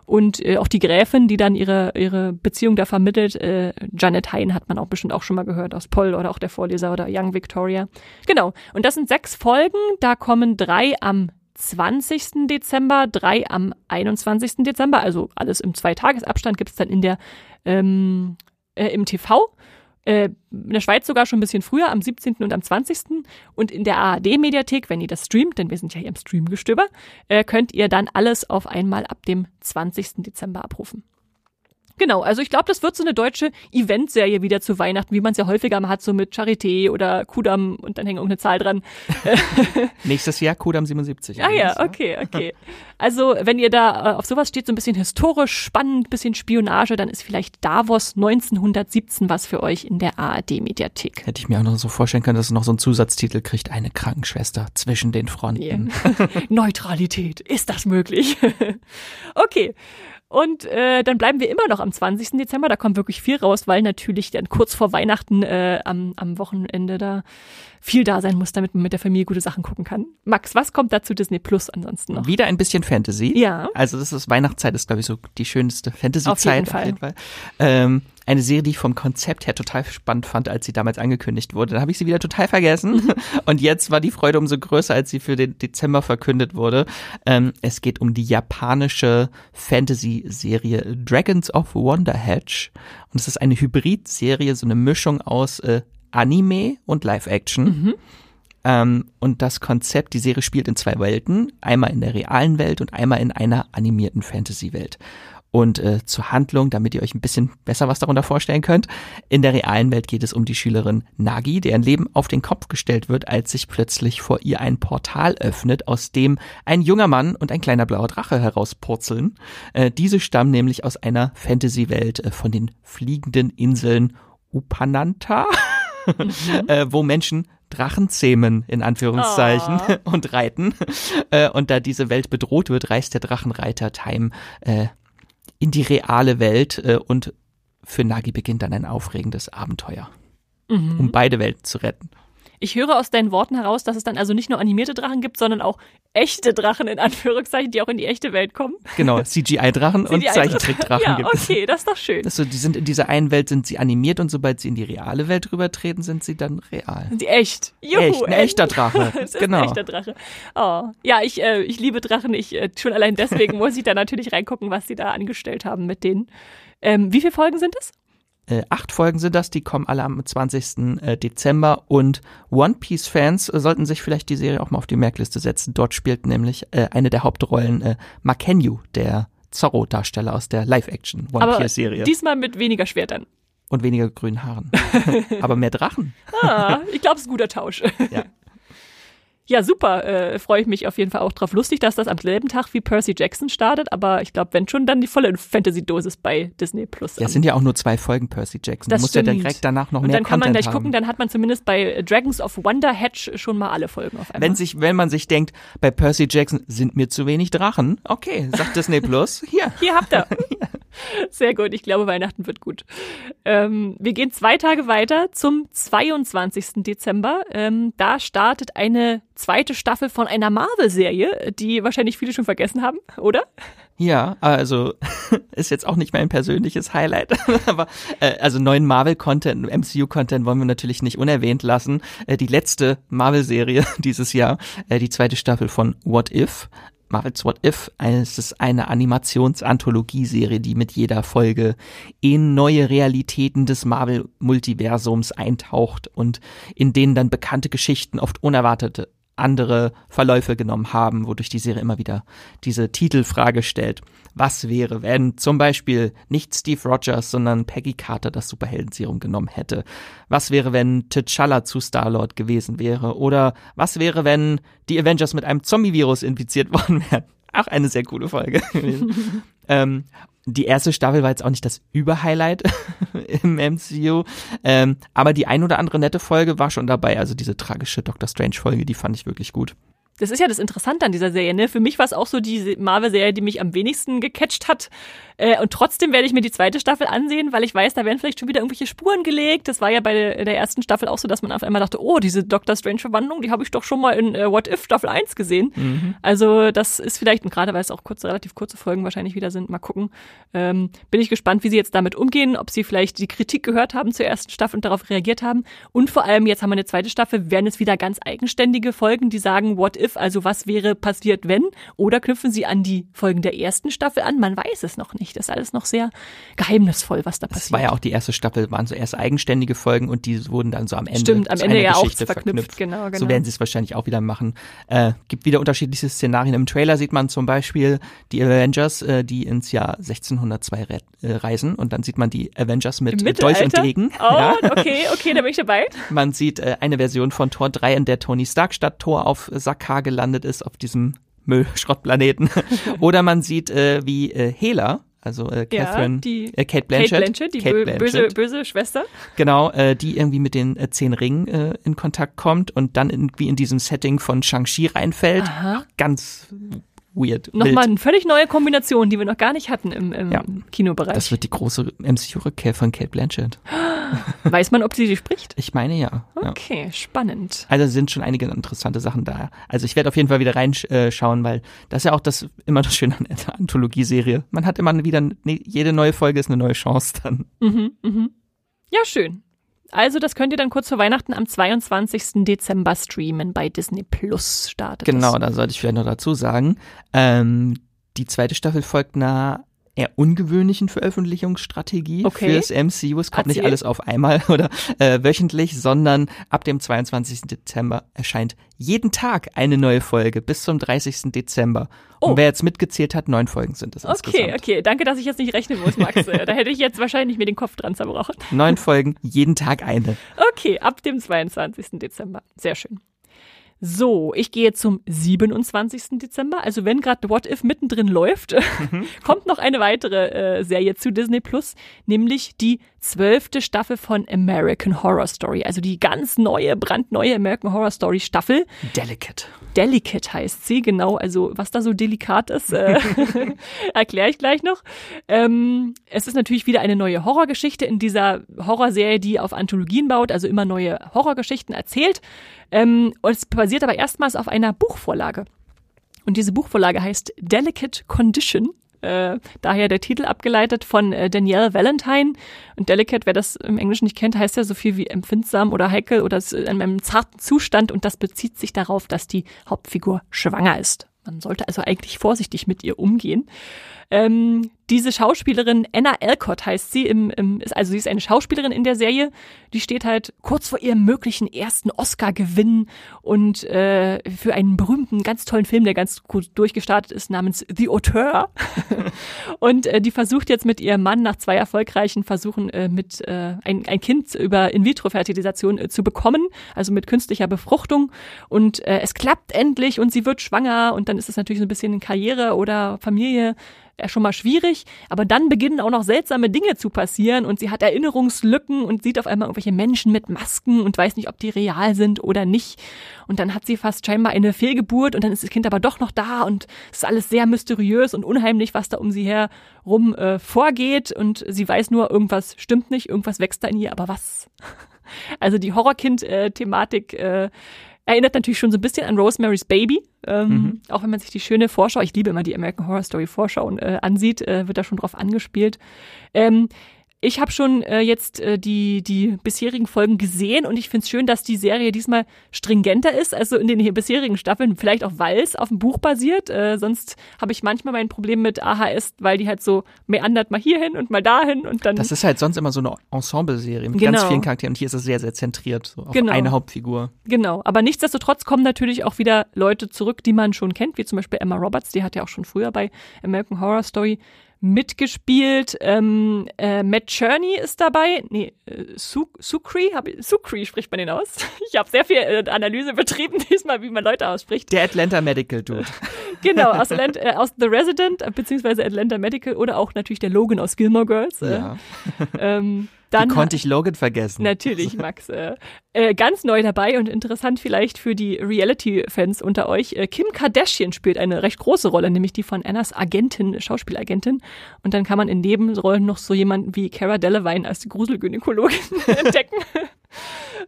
Speaker 1: Und äh, auch die Gräfin, die dann ihre, ihre Beziehung da vermittelt, äh, Janet Hein hat man auch bestimmt auch schon mal gehört aus Poll oder auch der Vorleser oder Young Victoria. Genau. Und das sind sechs Folgen. Da kommen drei am 20. Dezember, drei am 21. Dezember, also alles im Zweitagesabstand gibt's dann in der ähm, äh, im TV in der Schweiz sogar schon ein bisschen früher, am 17. und am 20. Und in der ARD-Mediathek, wenn ihr das streamt, denn wir sind ja hier im Streamgestöber, äh, könnt ihr dann alles auf einmal ab dem 20. Dezember abrufen. Genau, also ich glaube, das wird so eine deutsche Eventserie wieder zu Weihnachten, wie man es ja häufiger mal hat, so mit Charité oder Kudam und dann hängt irgendeine Zahl dran. (laughs)
Speaker 2: Nächstes Jahr Kudam 77.
Speaker 1: Ah ja, okay, okay. Also wenn ihr da äh, auf sowas steht, so ein bisschen historisch, spannend, bisschen Spionage, dann ist vielleicht Davos 1917 was für euch in der ARD-Mediathek.
Speaker 2: Hätte ich mir auch noch so vorstellen können, dass es noch so einen Zusatztitel kriegt, eine Krankenschwester zwischen den Fronten.
Speaker 1: Yeah. (laughs) Neutralität, ist das möglich? (laughs) okay. Und äh, dann bleiben wir immer noch am 20. Dezember. Da kommt wirklich viel raus, weil natürlich dann kurz vor Weihnachten äh, am, am Wochenende da viel da sein muss, damit man mit der Familie gute Sachen gucken kann. Max, was kommt da zu Disney Plus ansonsten noch?
Speaker 2: Wieder ein bisschen Fantasy.
Speaker 1: Ja.
Speaker 2: Also das ist Weihnachtszeit, ist glaube ich so die schönste Fantasy-Zeit.
Speaker 1: Auf jeden Fall. Auf jeden Fall.
Speaker 2: Ähm, eine Serie, die ich vom Konzept her total spannend fand, als sie damals angekündigt wurde. Dann habe ich sie wieder total vergessen. (laughs) Und jetzt war die Freude umso größer, als sie für den Dezember verkündet wurde. Ähm, es geht um die japanische Fantasy-Serie Dragons of Wonder Hedge. Und es ist eine Hybrid-Serie, so eine Mischung aus äh, Anime und Live-Action. Mhm. Ähm, und das Konzept, die Serie spielt in zwei Welten, einmal in der realen Welt und einmal in einer animierten Fantasy-Welt. Und äh, zur Handlung, damit ihr euch ein bisschen besser was darunter vorstellen könnt. In der realen Welt geht es um die Schülerin Nagi, deren Leben auf den Kopf gestellt wird, als sich plötzlich vor ihr ein Portal öffnet, aus dem ein junger Mann und ein kleiner blauer Drache herauspurzeln. Äh, diese stammen nämlich aus einer Fantasy-Welt äh, von den fliegenden Inseln Upananta, mhm. (laughs) äh, wo Menschen Drachen zähmen, in Anführungszeichen, oh. (laughs) und reiten. Äh, und da diese Welt bedroht wird, reist der Drachenreiter Time äh, in die reale Welt äh, und für Nagi beginnt dann ein aufregendes Abenteuer, mhm. um beide Welten zu retten.
Speaker 1: Ich höre aus deinen Worten heraus, dass es dann also nicht nur animierte Drachen gibt, sondern auch echte Drachen in Anführungszeichen, die auch in die echte Welt kommen.
Speaker 2: Genau, CGI-Drachen CGI (laughs) und Zeichentrickdrachen
Speaker 1: ja,
Speaker 2: gibt
Speaker 1: es. Okay, das ist doch schön.
Speaker 2: Also die sind in dieser einen Welt sind sie animiert und sobald sie in die reale Welt rübertreten, sind sie dann real.
Speaker 1: Sind sie echt?
Speaker 2: Juhu, echt, ein echter Drache. (laughs)
Speaker 1: das
Speaker 2: genau.
Speaker 1: Ist ein echter Drache. Oh. Ja, ich, äh, ich liebe Drachen. Ich äh, schon allein deswegen (laughs) muss ich da natürlich reingucken, was sie da angestellt haben mit denen. Ähm, wie viele Folgen sind es?
Speaker 2: Äh, acht Folgen sind das, die kommen alle am 20. Äh, Dezember und One Piece Fans sollten sich vielleicht die Serie auch mal auf die Merkliste setzen. Dort spielt nämlich äh, eine der Hauptrollen äh, Makenyu, der Zorro-Darsteller aus der Live-Action One Piece Serie.
Speaker 1: Diesmal mit weniger Schwertern.
Speaker 2: Und weniger grünen Haaren. (laughs) Aber mehr Drachen.
Speaker 1: Ah, ich glaube, es ist ein guter Tausch.
Speaker 2: Ja.
Speaker 1: Ja, super. Äh, Freue ich mich auf jeden Fall auch drauf. Lustig, dass das am selben Tag wie Percy Jackson startet, aber ich glaube, wenn schon, dann die volle Fantasy-Dosis bei Disney Plus.
Speaker 2: Ja, es sind ja auch nur zwei Folgen Percy Jackson. Das stimmt. ja direkt danach noch
Speaker 1: Und
Speaker 2: mehr
Speaker 1: dann kann
Speaker 2: Content
Speaker 1: man gleich
Speaker 2: haben.
Speaker 1: gucken, dann hat man zumindest bei Dragons of Wonder Hedge schon mal alle Folgen auf einmal.
Speaker 2: Wenn sich, wenn man sich denkt, bei Percy Jackson sind mir zu wenig Drachen, okay, sagt Disney Plus, hier.
Speaker 1: Hier habt ihr. (laughs) (laughs) (laughs) Sehr gut, ich glaube, Weihnachten wird gut. Ähm, wir gehen zwei Tage weiter zum 22. Dezember. Ähm, da startet eine zweite Staffel von einer Marvel-Serie, die wahrscheinlich viele schon vergessen haben, oder?
Speaker 2: Ja, also (laughs) ist jetzt auch nicht mein persönliches Highlight, (laughs) aber äh, also neuen Marvel-Content, MCU-Content wollen wir natürlich nicht unerwähnt lassen. Äh, die letzte Marvel-Serie dieses Jahr, äh, die zweite Staffel von What If, Marvel's What If. Es ist eine Animations-Anthologieserie, die mit jeder Folge in neue Realitäten des Marvel-Multiversums eintaucht und in denen dann bekannte Geschichten oft unerwartete andere Verläufe genommen haben, wodurch die Serie immer wieder diese Titelfrage stellt. Was wäre, wenn zum Beispiel nicht Steve Rogers, sondern Peggy Carter das Superheldenserum genommen hätte? Was wäre, wenn T'Challa zu Star-Lord gewesen wäre? Oder was wäre, wenn die Avengers mit einem Zombie-Virus infiziert (laughs) worden wären? Auch eine sehr coole Folge (laughs) ähm, die erste Staffel war jetzt auch nicht das Überhighlight (laughs) im MCU, ähm, aber die ein oder andere nette Folge war schon dabei. Also diese tragische Doctor Strange Folge, die fand ich wirklich gut.
Speaker 1: Das ist ja das Interessante an dieser Serie. Ne? Für mich war es auch so die Marvel-Serie, die mich am wenigsten gecatcht hat. Äh, und trotzdem werde ich mir die zweite Staffel ansehen, weil ich weiß, da werden vielleicht schon wieder irgendwelche Spuren gelegt. Das war ja bei der, ersten Staffel auch so, dass man auf einmal dachte, oh, diese Doctor Strange-Verwandlung, die habe ich doch schon mal in äh, What If Staffel 1 gesehen. Mhm. Also das ist vielleicht, und gerade weil es auch kurze, relativ kurze Folgen wahrscheinlich wieder sind, mal gucken. Ähm, bin ich gespannt, wie sie jetzt damit umgehen, ob sie vielleicht die Kritik gehört haben zur ersten Staffel und darauf reagiert haben. Und vor allem, jetzt haben wir eine zweite Staffel, werden es wieder ganz eigenständige Folgen, die sagen, What If, also was wäre passiert, wenn? Oder knüpfen sie an die Folgen der ersten Staffel an? Man weiß es noch nicht. Das ist alles noch sehr geheimnisvoll, was da passiert.
Speaker 2: Das war ja auch die erste Staffel, waren so erst eigenständige Folgen und die wurden dann so am Ende.
Speaker 1: Stimmt, am Ende ja Geschichte auch verknüpft. Genau, genau.
Speaker 2: So werden sie es wahrscheinlich auch wieder machen. Äh, gibt wieder unterschiedliche Szenarien. Im Trailer sieht man zum Beispiel die Avengers, äh, die ins Jahr 1602 re äh, reisen und dann sieht man die Avengers mit Dolch und Degen.
Speaker 1: Oh, ja. okay, okay, da bin ich dabei. (laughs)
Speaker 2: Man sieht äh, eine Version von Tor 3, in der Tony Stark statt Tor auf Sakaar gelandet ist, auf diesem Müllschrottplaneten. (laughs) Oder man sieht, äh, wie äh, Hela, also äh, Catherine, ja,
Speaker 1: die
Speaker 2: äh, Kate Blanchett,
Speaker 1: Kate Blanchett die Kate Blanchett. böse, böse Schwester.
Speaker 2: Genau, äh, die irgendwie mit den äh, zehn Ringen äh, in Kontakt kommt und dann irgendwie in diesem Setting von Shang-Chi reinfällt. Aha. Ganz weird.
Speaker 1: Nochmal eine völlig neue Kombination, die wir noch gar nicht hatten im, im ja. Kinobereich.
Speaker 2: Das wird die große MCU-Rückkehr von Kate Blanchett. (gasps)
Speaker 1: Weiß man, ob sie sie spricht?
Speaker 2: Ich meine ja.
Speaker 1: Okay, ja. spannend.
Speaker 2: Also sind schon einige interessante Sachen da. Also ich werde auf jeden Fall wieder reinschauen, weil das ist ja auch das immer das Schöne an der Anthologieserie. Man hat immer wieder, jede neue Folge ist eine neue Chance dann.
Speaker 1: Mhm, mhm. Ja, schön. Also, das könnt ihr dann kurz vor Weihnachten am 22. Dezember streamen bei Disney Plus startet.
Speaker 2: Genau, da sollte ich vielleicht noch dazu sagen. Ähm, die zweite Staffel folgt einer eher ungewöhnlichen Veröffentlichungsstrategie okay. fürs MCU. Es kommt Erzähl. nicht alles auf einmal (laughs) oder äh, wöchentlich, sondern ab dem 22. Dezember erscheint jeden Tag eine neue Folge bis zum 30. Dezember. Oh. Und wer jetzt mitgezählt hat, neun Folgen sind es
Speaker 1: okay, insgesamt. Okay, okay. Danke, dass ich jetzt nicht rechnen muss, Max. (laughs) da hätte ich jetzt wahrscheinlich mir den Kopf dran zerbrochen.
Speaker 2: Neun Folgen, jeden Tag eine.
Speaker 1: Okay, ab dem 22. Dezember. Sehr schön. So, ich gehe zum 27. Dezember. Also wenn gerade What If mittendrin läuft, mhm. (laughs) kommt noch eine weitere äh, Serie zu Disney Plus, nämlich die zwölfte Staffel von American Horror Story. Also die ganz neue, brandneue American Horror Story Staffel.
Speaker 2: Delicate.
Speaker 1: Delicate heißt sie, genau. Also was da so delikat ist, äh, (laughs) erkläre ich gleich noch. Ähm, es ist natürlich wieder eine neue Horrorgeschichte in dieser Horrorserie, die auf Anthologien baut, also immer neue Horrorgeschichten erzählt. Ähm, und es basiert aber erstmals auf einer Buchvorlage. Und diese Buchvorlage heißt Delicate Condition. Äh, daher der Titel abgeleitet von äh, Danielle Valentine. Und Delicate, wer das im Englischen nicht kennt, heißt ja so viel wie empfindsam oder heikel oder in einem zarten Zustand. Und das bezieht sich darauf, dass die Hauptfigur schwanger ist. Man sollte also eigentlich vorsichtig mit ihr umgehen. Ähm, diese Schauspielerin, Anna Alcott heißt sie, im, im, also sie ist eine Schauspielerin in der Serie, die steht halt kurz vor ihrem möglichen ersten Oscar-Gewinn und äh, für einen berühmten, ganz tollen Film, der ganz gut durchgestartet ist, namens The Auteur. (laughs) und äh, die versucht jetzt mit ihrem Mann nach zwei erfolgreichen Versuchen äh, mit äh, ein, ein Kind über In-vitro-Fertilisation äh, zu bekommen, also mit künstlicher Befruchtung. Und äh, es klappt endlich und sie wird schwanger und dann ist es natürlich so ein bisschen Karriere oder Familie schon mal schwierig, aber dann beginnen auch noch seltsame Dinge zu passieren und sie hat Erinnerungslücken und sieht auf einmal irgendwelche Menschen mit Masken und weiß nicht, ob die real sind oder nicht. Und dann hat sie fast scheinbar eine Fehlgeburt und dann ist das Kind aber doch noch da und es ist alles sehr mysteriös und unheimlich, was da um sie herum äh, vorgeht und sie weiß nur, irgendwas stimmt nicht, irgendwas wächst da in ihr, aber was? (laughs) Also die Horrorkind-Thematik äh, Erinnert natürlich schon so ein bisschen an Rosemary's Baby. Ähm, mhm. Auch wenn man sich die schöne Vorschau, ich liebe immer die American Horror Story Vorschau äh, ansieht, äh, wird da schon drauf angespielt. Ähm, ich habe schon äh, jetzt äh, die, die bisherigen Folgen gesehen und ich finde es schön, dass die Serie diesmal stringenter ist, also in den bisherigen Staffeln, vielleicht auch weil es auf dem Buch basiert. Äh, sonst habe ich manchmal mein Problem mit AHS, weil die halt so meandert mal hierhin und mal dahin und dann.
Speaker 2: Das ist halt sonst immer so eine Ensemble-Serie mit
Speaker 1: Genau.
Speaker 2: ganz vielen Charakteren und hier ist es sehr, sehr zentriert so auf
Speaker 1: Genau.
Speaker 2: eine Hauptfigur.
Speaker 1: Genau, aber nichtsdestotrotz kommen natürlich auch wieder Leute zurück, die man schon kennt, wie zum Beispiel Emma Roberts, die hat ja auch schon früher bei American Horror Story mitgespielt. Ähm, äh, Matt Cherney ist dabei. Nee, äh, Su Sukri, hab Sukri spricht man den aus. (laughs) Ich habe sehr viel äh, Analyse betrieben (laughs) diesmal, wie man Leute ausspricht.
Speaker 2: Der Atlanta Medical Dude. (laughs)
Speaker 1: Genau, aus, Atlanta, äh, aus The Resident, äh, beziehungsweise Atlanta Medical oder auch natürlich der Logan aus Gilmore Girls. Äh,
Speaker 2: Ja.
Speaker 1: ähm,
Speaker 2: Wie
Speaker 1: dann
Speaker 2: konnte ich Logan vergessen?
Speaker 1: Natürlich, Max. Äh, äh, ganz neu dabei und interessant vielleicht für die Reality-Fans unter euch. Äh, Kim Kardashian spielt eine recht große Rolle, nämlich die von Annas Agentin, Schauspielagentin. Und dann kann man in Nebenrollen noch so jemanden wie Cara Delevingne als die Gruselgynäkologin (laughs) entdecken.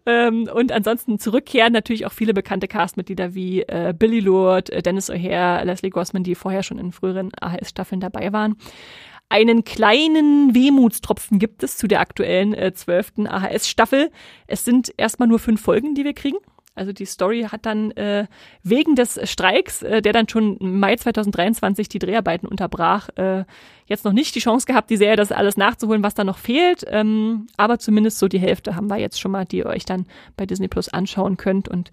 Speaker 1: ähm, und ansonsten zurückkehren natürlich auch viele bekannte Castmitglieder wie äh, Billy Lord, äh, Dennis O'Hare, Leslie Grossman, die vorher schon in früheren AHS-Staffeln dabei waren. Einen kleinen Wehmutstropfen gibt es zu der aktuellen äh, zwölften AHS-Staffel. Es sind erstmal nur fünf Folgen, die wir kriegen. Also die Story hat dann äh, wegen des Streiks, äh, der dann schon im Mai 2023 die Dreharbeiten unterbrach, äh, jetzt noch nicht die Chance gehabt, die Serie das alles nachzuholen, was da noch fehlt. Ähm, aber zumindest so die Hälfte haben wir jetzt schon mal, die ihr euch dann bei Disney Plus anschauen könnt. Und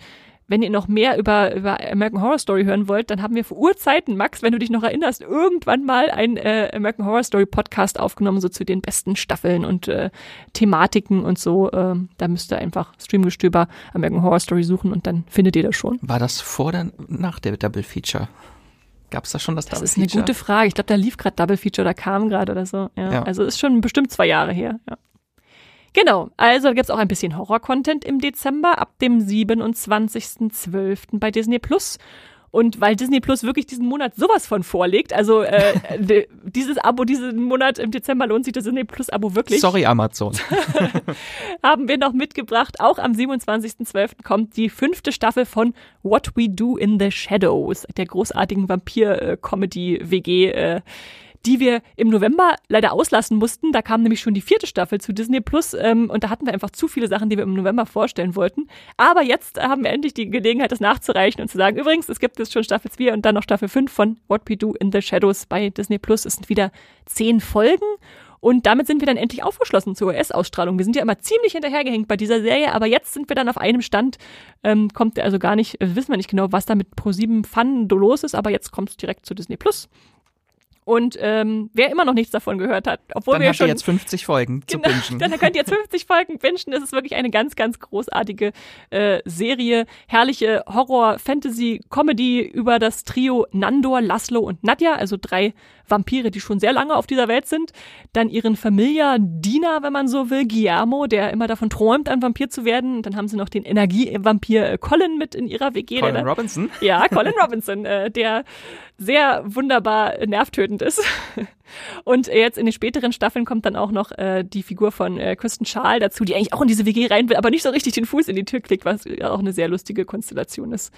Speaker 1: wenn ihr noch mehr über, über American Horror Story hören wollt, dann haben wir vor Urzeiten, Max, wenn du dich noch erinnerst, irgendwann mal einen äh, American Horror Story Podcast aufgenommen, so zu den besten Staffeln und äh, Thematiken und so. Ähm, da müsst ihr einfach Streamgestöber American Horror Story suchen und dann findet ihr das schon.
Speaker 2: War das vor oder nach der Double Feature? Gab es da schon das,
Speaker 1: Das
Speaker 2: Double
Speaker 1: ist eine
Speaker 2: Feature?
Speaker 1: gute Frage. Ich glaube, da lief gerade Double Feature oder kam gerade oder so. Ja.
Speaker 2: Ja.
Speaker 1: Also ist schon bestimmt zwei Jahre her. Ja. Genau, also da gibt's auch ein bisschen Horror-Content im Dezember ab dem 27.12. bei Disney Plus. Und weil Disney Plus wirklich diesen Monat sowas von vorlegt, also äh, (laughs) de- dieses Abo diesen Monat im Dezember lohnt sich das Disney Plus Abo wirklich.
Speaker 2: Sorry, Amazon. (laughs) (laughs)
Speaker 1: haben wir noch mitgebracht. Auch am 27.12. kommt die fünfte Staffel von What We Do in the Shadows, der großartigen Vampir-Comedy-WG, äh, die wir im November leider auslassen mussten. Da kam nämlich schon die vierte Staffel zu Disney Plus ähm, und da hatten wir einfach zu viele Sachen, die wir im November vorstellen wollten. Aber jetzt haben wir endlich die Gelegenheit, das nachzureichen und zu sagen, übrigens, es gibt jetzt schon Staffel 4 und dann noch Staffel 5 von What We Do in the Shadows bei Disney Plus. Es sind wieder zehn Folgen. Und damit sind wir dann endlich aufgeschlossen zur US-Ausstrahlung. Wir sind ja immer ziemlich hinterhergehängt bei dieser Serie, aber jetzt sind wir dann auf einem Stand. Ähm, kommt also gar nicht, wissen wir nicht genau, was da mit Pro7 Fun los ist, aber jetzt kommt es direkt zu Disney Plus. Und ähm, wer immer noch nichts davon gehört hat, obwohl
Speaker 2: Dann
Speaker 1: wir
Speaker 2: habt
Speaker 1: schon
Speaker 2: jetzt 50 Folgen zu
Speaker 1: Genau,
Speaker 2: bingen.
Speaker 1: Dann könnt ihr jetzt 50 Folgen bingen. Das ist wirklich eine ganz, ganz großartige äh, Serie. Herrliche Horror-Fantasy-Comedy über das Trio Nandor, Laszlo und Nadja, also drei Vampire, die schon sehr lange auf dieser Welt sind. Dann ihren Familiar Dina, wenn man so will, Guillermo, der immer davon träumt, ein Vampir zu werden. Dann haben sie noch den Energievampir äh, Colin mit in ihrer WG.
Speaker 2: Colin
Speaker 1: dann-
Speaker 2: Robinson.
Speaker 1: ja, Colin Robinson, äh, der sehr wunderbar äh, nervtötend ist. Und jetzt in den späteren Staffeln kommt dann auch noch äh, die Figur von äh, Kristen Schaal dazu, die eigentlich auch in diese WG rein will, aber nicht so richtig den Fuß in die Tür kriegt, was auch eine sehr lustige Konstellation ist.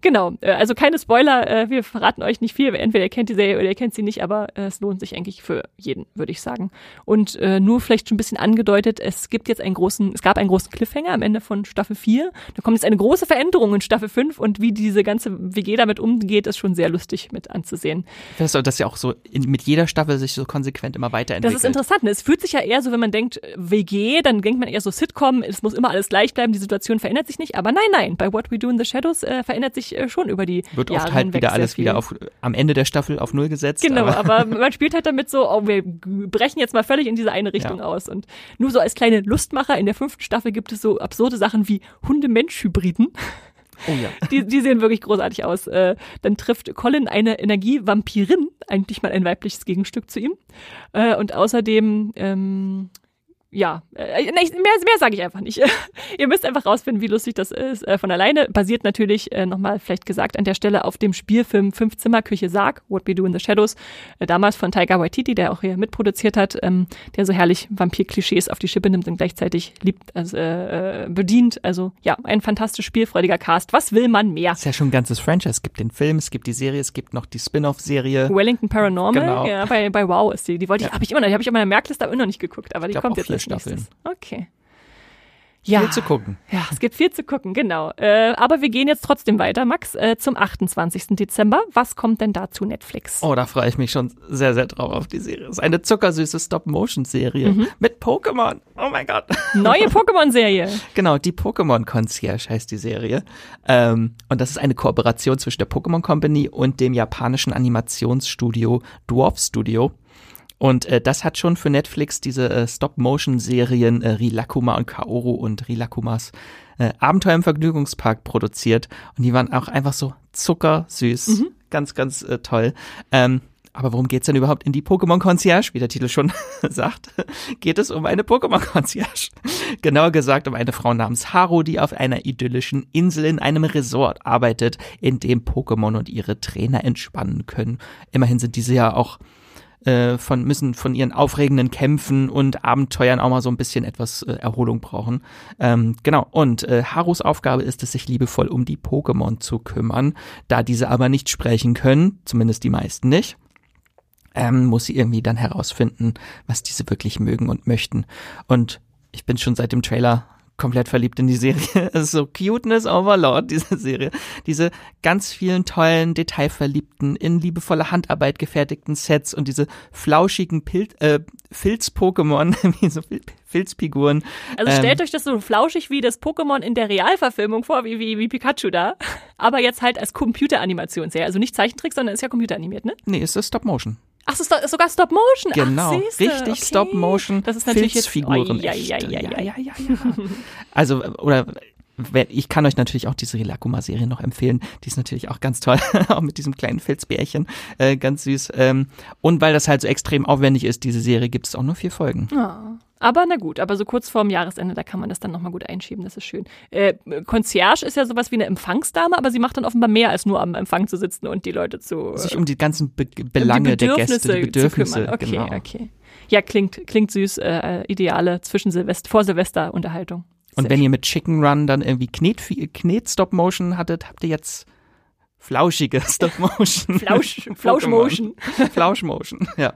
Speaker 1: Genau, äh, also keine Spoiler, äh, wir verraten euch nicht viel, entweder ihr kennt die Serie oder ihr kennt sie nicht, aber äh, es lohnt sich eigentlich für jeden, würde ich sagen. Und äh, nur vielleicht schon ein bisschen angedeutet, es gibt jetzt einen großen, es gab einen großen Cliffhanger am Ende von Staffel 4. Da kommt jetzt eine große Veränderung in Staffel 5 und wie diese ganze WG damit umgeht, ist schon sehr lustig mit anzusehen.
Speaker 2: Das ist ja auch so in, mit jeder Staffel sich so konsequent immer
Speaker 1: Das
Speaker 2: weiterentwickelt.
Speaker 1: ist interessant. Ne? Es fühlt sich ja eher so, wenn man denkt, äh, WG, dann denkt man eher so Sitcom, es muss immer alles gleich bleiben, die Situation verändert sich nicht. Aber nein, nein, bei What We Do in the Shadows äh, verändert sich äh, schon über die
Speaker 2: Wird
Speaker 1: Jahre
Speaker 2: oft halt wieder alles
Speaker 1: viel.
Speaker 2: wieder auf am Ende der Staffel auf Null gesetzt.
Speaker 1: Genau,
Speaker 2: aber
Speaker 1: aber (laughs) man spielt halt damit so, oh, wir brechen jetzt mal völlig in diese eine Richtung
Speaker 2: Ja.
Speaker 1: aus. Und nur so als kleine Lustmacher, in der fünften Staffel gibt es so absurde Sachen wie Hunde-Mensch-Hybriden.
Speaker 2: Oh ja. (laughs)
Speaker 1: Die, die sehen wirklich großartig aus. Äh, dann trifft Colin eine Energievampirin, eigentlich mal ein weibliches Gegenstück zu ihm. Äh, und außerdem ähm, ja, äh, mehr, mehr sage ich einfach nicht. (laughs) Ihr müsst einfach rausfinden, wie lustig das ist. Äh, von alleine basiert natürlich, äh, nochmal vielleicht gesagt an der Stelle, auf dem Spielfilm Fünf-Zimmer-Küche Sarg, What We Do in the Shadows, äh, damals von Taika Waititi, der auch hier mitproduziert hat, ähm, der so herrlich Vampir-Klischees auf die Schippe nimmt und gleichzeitig liebt, also, äh, äh, bedient. Also ja, ein fantastisch spielfreudiger Cast. Was will man mehr?
Speaker 2: ist ja schon ein ganzes Franchise. Es gibt den Film, es gibt die Serie, es gibt noch die Spin-off-Serie.
Speaker 1: Wellington Paranormal,
Speaker 2: Genau.
Speaker 1: ja, bei, bei Wow ist die. Die wollte ich,
Speaker 2: Ja.
Speaker 1: habe ich immer noch, die habe ich in meiner Merkliste aber immer noch nicht geguckt, aber die kommt jetzt nächstes.
Speaker 2: Staffeln.
Speaker 1: Okay. Ja.
Speaker 2: Viel zu gucken.
Speaker 1: Ja, es gibt viel zu gucken, genau. Äh, aber wir gehen jetzt trotzdem weiter, Max, äh, zum 28. Dezember. Was kommt denn da zu Netflix?
Speaker 2: Oh, da freue ich mich schon sehr, sehr drauf auf die Serie. Es ist eine zuckersüße Stop-Motion-Serie mit Pokémon. Oh mein Gott.
Speaker 1: Neue (laughs) Pokémon-Serie.
Speaker 2: Genau, die Pokémon Concierge heißt die Serie. Ähm, und das ist eine Kooperation zwischen der Pokémon Company und dem japanischen Animationsstudio Dwarf Studio. Und äh, das hat schon für Netflix diese äh, Stop-Motion-Serien äh, Rilakuma und Kaoru und Rilakumas äh, Abenteuer im Vergnügungspark produziert. Und die waren auch einfach so zuckersüß. Ganz, ganz äh, toll. Ähm, aber worum geht's denn überhaupt in die Pokémon Concierge? Wie der Titel schon (laughs) sagt, geht es um eine Pokémon Concierge. (laughs) Genauer gesagt um eine Frau namens Haru, die auf einer idyllischen Insel in einem Resort arbeitet, in dem Pokémon und ihre Trainer entspannen können. Immerhin sind diese ja auch äh, von müssen von ihren aufregenden Kämpfen und Abenteuern auch mal so ein bisschen etwas äh, Erholung brauchen. Ähm, genau. Und äh, Harus Aufgabe ist es, sich liebevoll um die Pokémon zu kümmern. Da diese aber nicht sprechen können, zumindest die meisten nicht, ähm, muss sie irgendwie dann herausfinden, was diese wirklich mögen und möchten. Und ich bin schon seit dem Trailer komplett verliebt in die Serie. (laughs) Es ist so Cuteness Overlord, diese Serie. Diese ganz vielen tollen, detailverliebten, in liebevoller Handarbeit gefertigten Sets und diese flauschigen Pil äh, Filz-Pokémon, (laughs) wie so Fil Filzfiguren.
Speaker 1: Also
Speaker 2: Ähm,
Speaker 1: stellt euch das so flauschig wie das Pokémon in der Realverfilmung vor, wie, wie, wie Pikachu da. Aber jetzt halt als Computeranimationsserie. Also nicht Zeichentrick, sondern ist ja computeranimiert, ne?
Speaker 2: Nee, ist das Stop Motion.
Speaker 1: Ach, ist sogar Stop Motion.
Speaker 2: Genau,
Speaker 1: Ach,
Speaker 2: richtig
Speaker 1: okay.
Speaker 2: Stop Motion.
Speaker 1: Das ist natürlich jetzt
Speaker 2: Filzfiguren.
Speaker 1: Oi,
Speaker 2: echte.
Speaker 1: oi, oi,
Speaker 2: ja,
Speaker 1: oi.
Speaker 2: ja, ja, ja. Also oder ich kann euch natürlich auch diese Rilakuma-Serie noch empfehlen. Die ist natürlich auch ganz toll, (laughs) auch mit diesem kleinen Filzbärchen, äh, ganz süß. Ähm, und weil das halt so extrem aufwendig ist, diese Serie, gibt es auch nur vier Folgen.
Speaker 1: Ah. Aber na gut, aber so kurz vorm Jahresende, da kann man das dann nochmal gut einschieben, das ist schön. Äh, Concierge ist ja sowas wie eine Empfangsdame, aber sie macht dann offenbar mehr als nur am Empfang zu sitzen und die Leute zu
Speaker 2: Sich
Speaker 1: äh,
Speaker 2: um die ganzen Be
Speaker 1: um
Speaker 2: Belange
Speaker 1: die
Speaker 2: der Gäste, die
Speaker 1: zu
Speaker 2: Bedürfnisse.
Speaker 1: kümmern. Okay,
Speaker 2: genau.
Speaker 1: okay. Ja, klingt, klingt süß, äh, ideale zwischen Silvester, vor Silvester Unterhaltung.
Speaker 2: Und
Speaker 1: Sehr
Speaker 2: wenn ihr mit Chicken Run dann irgendwie Knet, Knet Stop Motion hattet, habt ihr jetzt flauschige (laughs) Stop Motion.
Speaker 1: Flausch, (laughs) Flauschmotion.
Speaker 2: Flauschmotion, ja.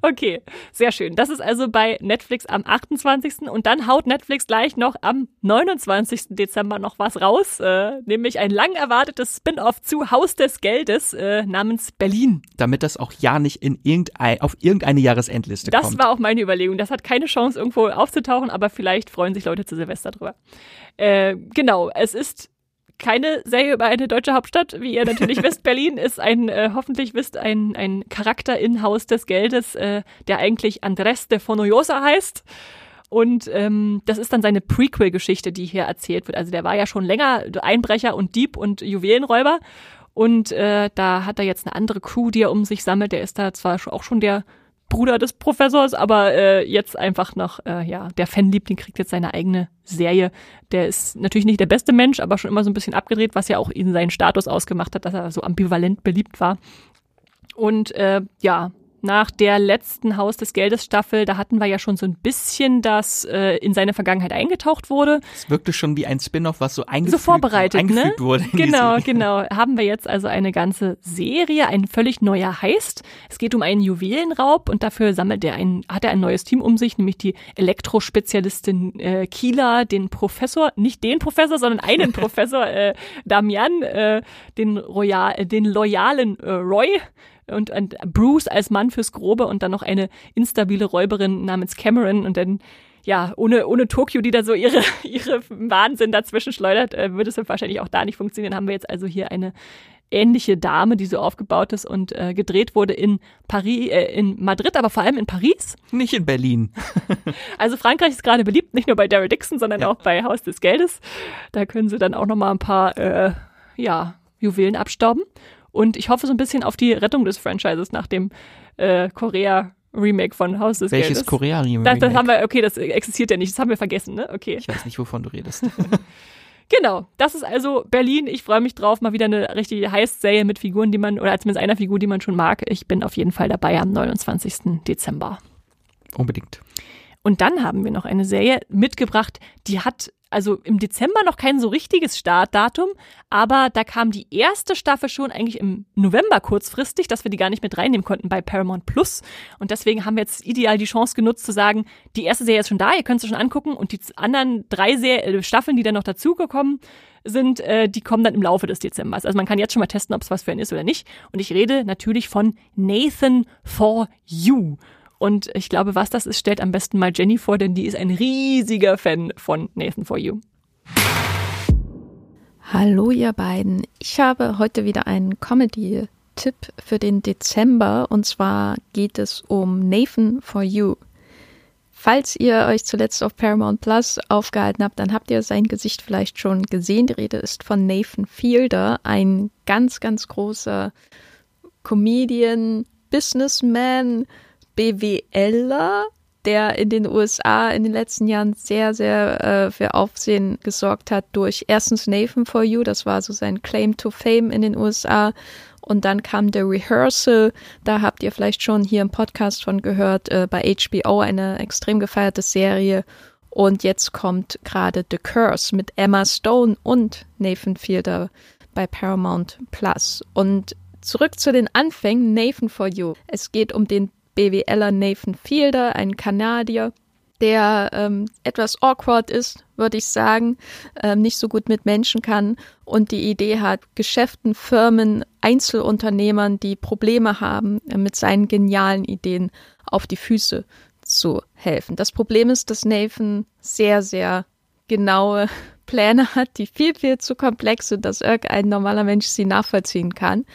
Speaker 1: Okay, sehr schön. Das ist also bei Netflix am 28. Und dann haut Netflix gleich noch am 29. Dezember noch was raus, äh, nämlich ein lang erwartetes Spin-off zu Haus des Geldes äh, namens Berlin.
Speaker 2: Damit das auch ja nicht in irgendein, auf irgendeine Jahresendliste
Speaker 1: Das
Speaker 2: kommt.
Speaker 1: war auch meine Überlegung. Das hat keine Chance, irgendwo aufzutauchen, aber vielleicht freuen sich Leute zu Silvester drüber. Äh, genau, es ist keine Serie über eine deutsche Hauptstadt, wie ihr natürlich (laughs) wisst. Berlin ist ein, äh, hoffentlich wisst, ein, ein Charakter in Haus des Geldes, äh, der eigentlich Andres de Fonoyosa heißt. Und ähm, das ist dann seine Prequel-Geschichte, die hier erzählt wird. Also der war ja schon länger Einbrecher und Dieb und Juwelenräuber. Und äh, da hat er jetzt eine andere Crew, die er um sich sammelt. Der ist da zwar auch schon der Bruder des Professors, aber äh, jetzt einfach noch, äh, ja, der Fanliebling kriegt jetzt seine eigene Serie. Der ist natürlich nicht der beste Mensch, aber schon immer so ein bisschen abgedreht, was ja auch ihn seinen Status ausgemacht hat, dass er so ambivalent beliebt war. Und äh, ja, nach der letzten Haus des Geldes Staffel, da hatten wir ja schon so ein bisschen, dass äh, in seine Vergangenheit eingetaucht wurde.
Speaker 2: Es wirkte schon wie ein Spin-off, was so
Speaker 1: So
Speaker 2: eingefügt,
Speaker 1: vorbereitet,
Speaker 2: eingefügt
Speaker 1: ne?
Speaker 2: wurde.
Speaker 1: Genau, genau. Haben wir jetzt also eine ganze Serie, ein völlig neuer Heist. Es geht um einen Juwelenraub und dafür sammelt er ein, hat er ein neues Team um sich, nämlich die Elektrospezialistin äh, Kila, den Professor, nicht den Professor, sondern einen (laughs) Professor, äh, Damian, äh, den, Royal, äh, den loyalen äh, Roy und, und Bruce als Mann fürs Grobe und dann noch eine instabile Räuberin namens Cameron und dann ja, ohne, ohne Tokio, die da so ihre, (laughs) ihre Wahnsinn dazwischen schleudert, äh, würde es dann wahrscheinlich auch da nicht funktionieren. Haben wir jetzt also hier eine ähnliche Dame, die so aufgebaut ist und äh, gedreht wurde in Paris, äh, in Madrid, aber vor allem in Paris.
Speaker 2: Nicht in Berlin. (laughs)
Speaker 1: Also Frankreich ist gerade beliebt, nicht nur bei Daryl Dixon, sondern
Speaker 2: Ja.
Speaker 1: auch bei Haus des Geldes. Da können sie dann auch noch mal ein paar äh, ja, Juwelen abstauben. Und ich hoffe so ein bisschen auf die Rettung des Franchises nach dem äh, Korea Remake von Haus des
Speaker 2: Welches
Speaker 1: Geldes.
Speaker 2: Korea-Remake?
Speaker 1: Das, das haben wir, okay, das existiert ja nicht, das haben wir vergessen, ne? Okay.
Speaker 2: ich weiß nicht, wovon du redest. (laughs)
Speaker 1: Genau, das ist also Berlin. Ich freue mich drauf, mal wieder eine richtige Heist-Serie mit Figuren, die man, oder zumindest einer Figur, die man schon mag. Ich bin auf jeden Fall dabei am 29. Dezember.
Speaker 2: Unbedingt.
Speaker 1: Und dann haben wir noch eine Serie mitgebracht, die hat also im Dezember noch kein so richtiges Startdatum, aber da kam die erste Staffel schon eigentlich im November kurzfristig, dass wir die gar nicht mit reinnehmen konnten bei Paramount Plus. Und deswegen haben wir jetzt ideal die Chance genutzt zu sagen, die erste Serie ist schon da, ihr könnt sie schon angucken und die anderen drei Ser äh, Staffeln, die dann noch dazugekommen sind, äh, die kommen dann im Laufe des Dezembers. Also man kann jetzt schon mal testen, ob es was für einen ist oder nicht. Und ich rede natürlich von Nathan for You. Und ich glaube, was das ist, stellt am besten mal Jenny vor, denn die ist ein riesiger Fan von Nathan for You.
Speaker 4: Hallo ihr beiden. Ich habe heute wieder einen Comedy-Tipp für den Dezember und zwar geht es um Nathan for You. Falls ihr euch zuletzt auf Paramount Plus aufgehalten habt, dann habt ihr sein Gesicht vielleicht schon gesehen. Die Rede ist von Nathan Fielder, ein ganz, ganz großer Comedian, Businessman, BWLer, der in den USA in den letzten Jahren sehr, sehr äh, für Aufsehen gesorgt hat durch erstens Nathan for You, das war so sein Claim to Fame in den USA. Und dann kam The Rehearsal, da habt ihr vielleicht schon hier im Podcast von gehört, äh, bei HBO eine extrem gefeierte Serie. Und jetzt kommt gerade The Curse mit Emma Stone und Nathan Fielder bei Paramount Plus. Und zurück zu den Anfängen, Nathan for You. Es geht um den BWLer Nathan Fielder, ein Kanadier, der ähm, etwas awkward ist, würde ich sagen, ähm, nicht so gut mit Menschen kann und die Idee hat, Geschäften, Firmen, Einzelunternehmern, die Probleme haben, äh, mit seinen genialen Ideen auf die Füße zu helfen. Das Problem ist, dass Nathan sehr, sehr genaue (laughs) Pläne hat, die viel, viel zu komplex sind, dass irgendein normaler Mensch sie nachvollziehen kann.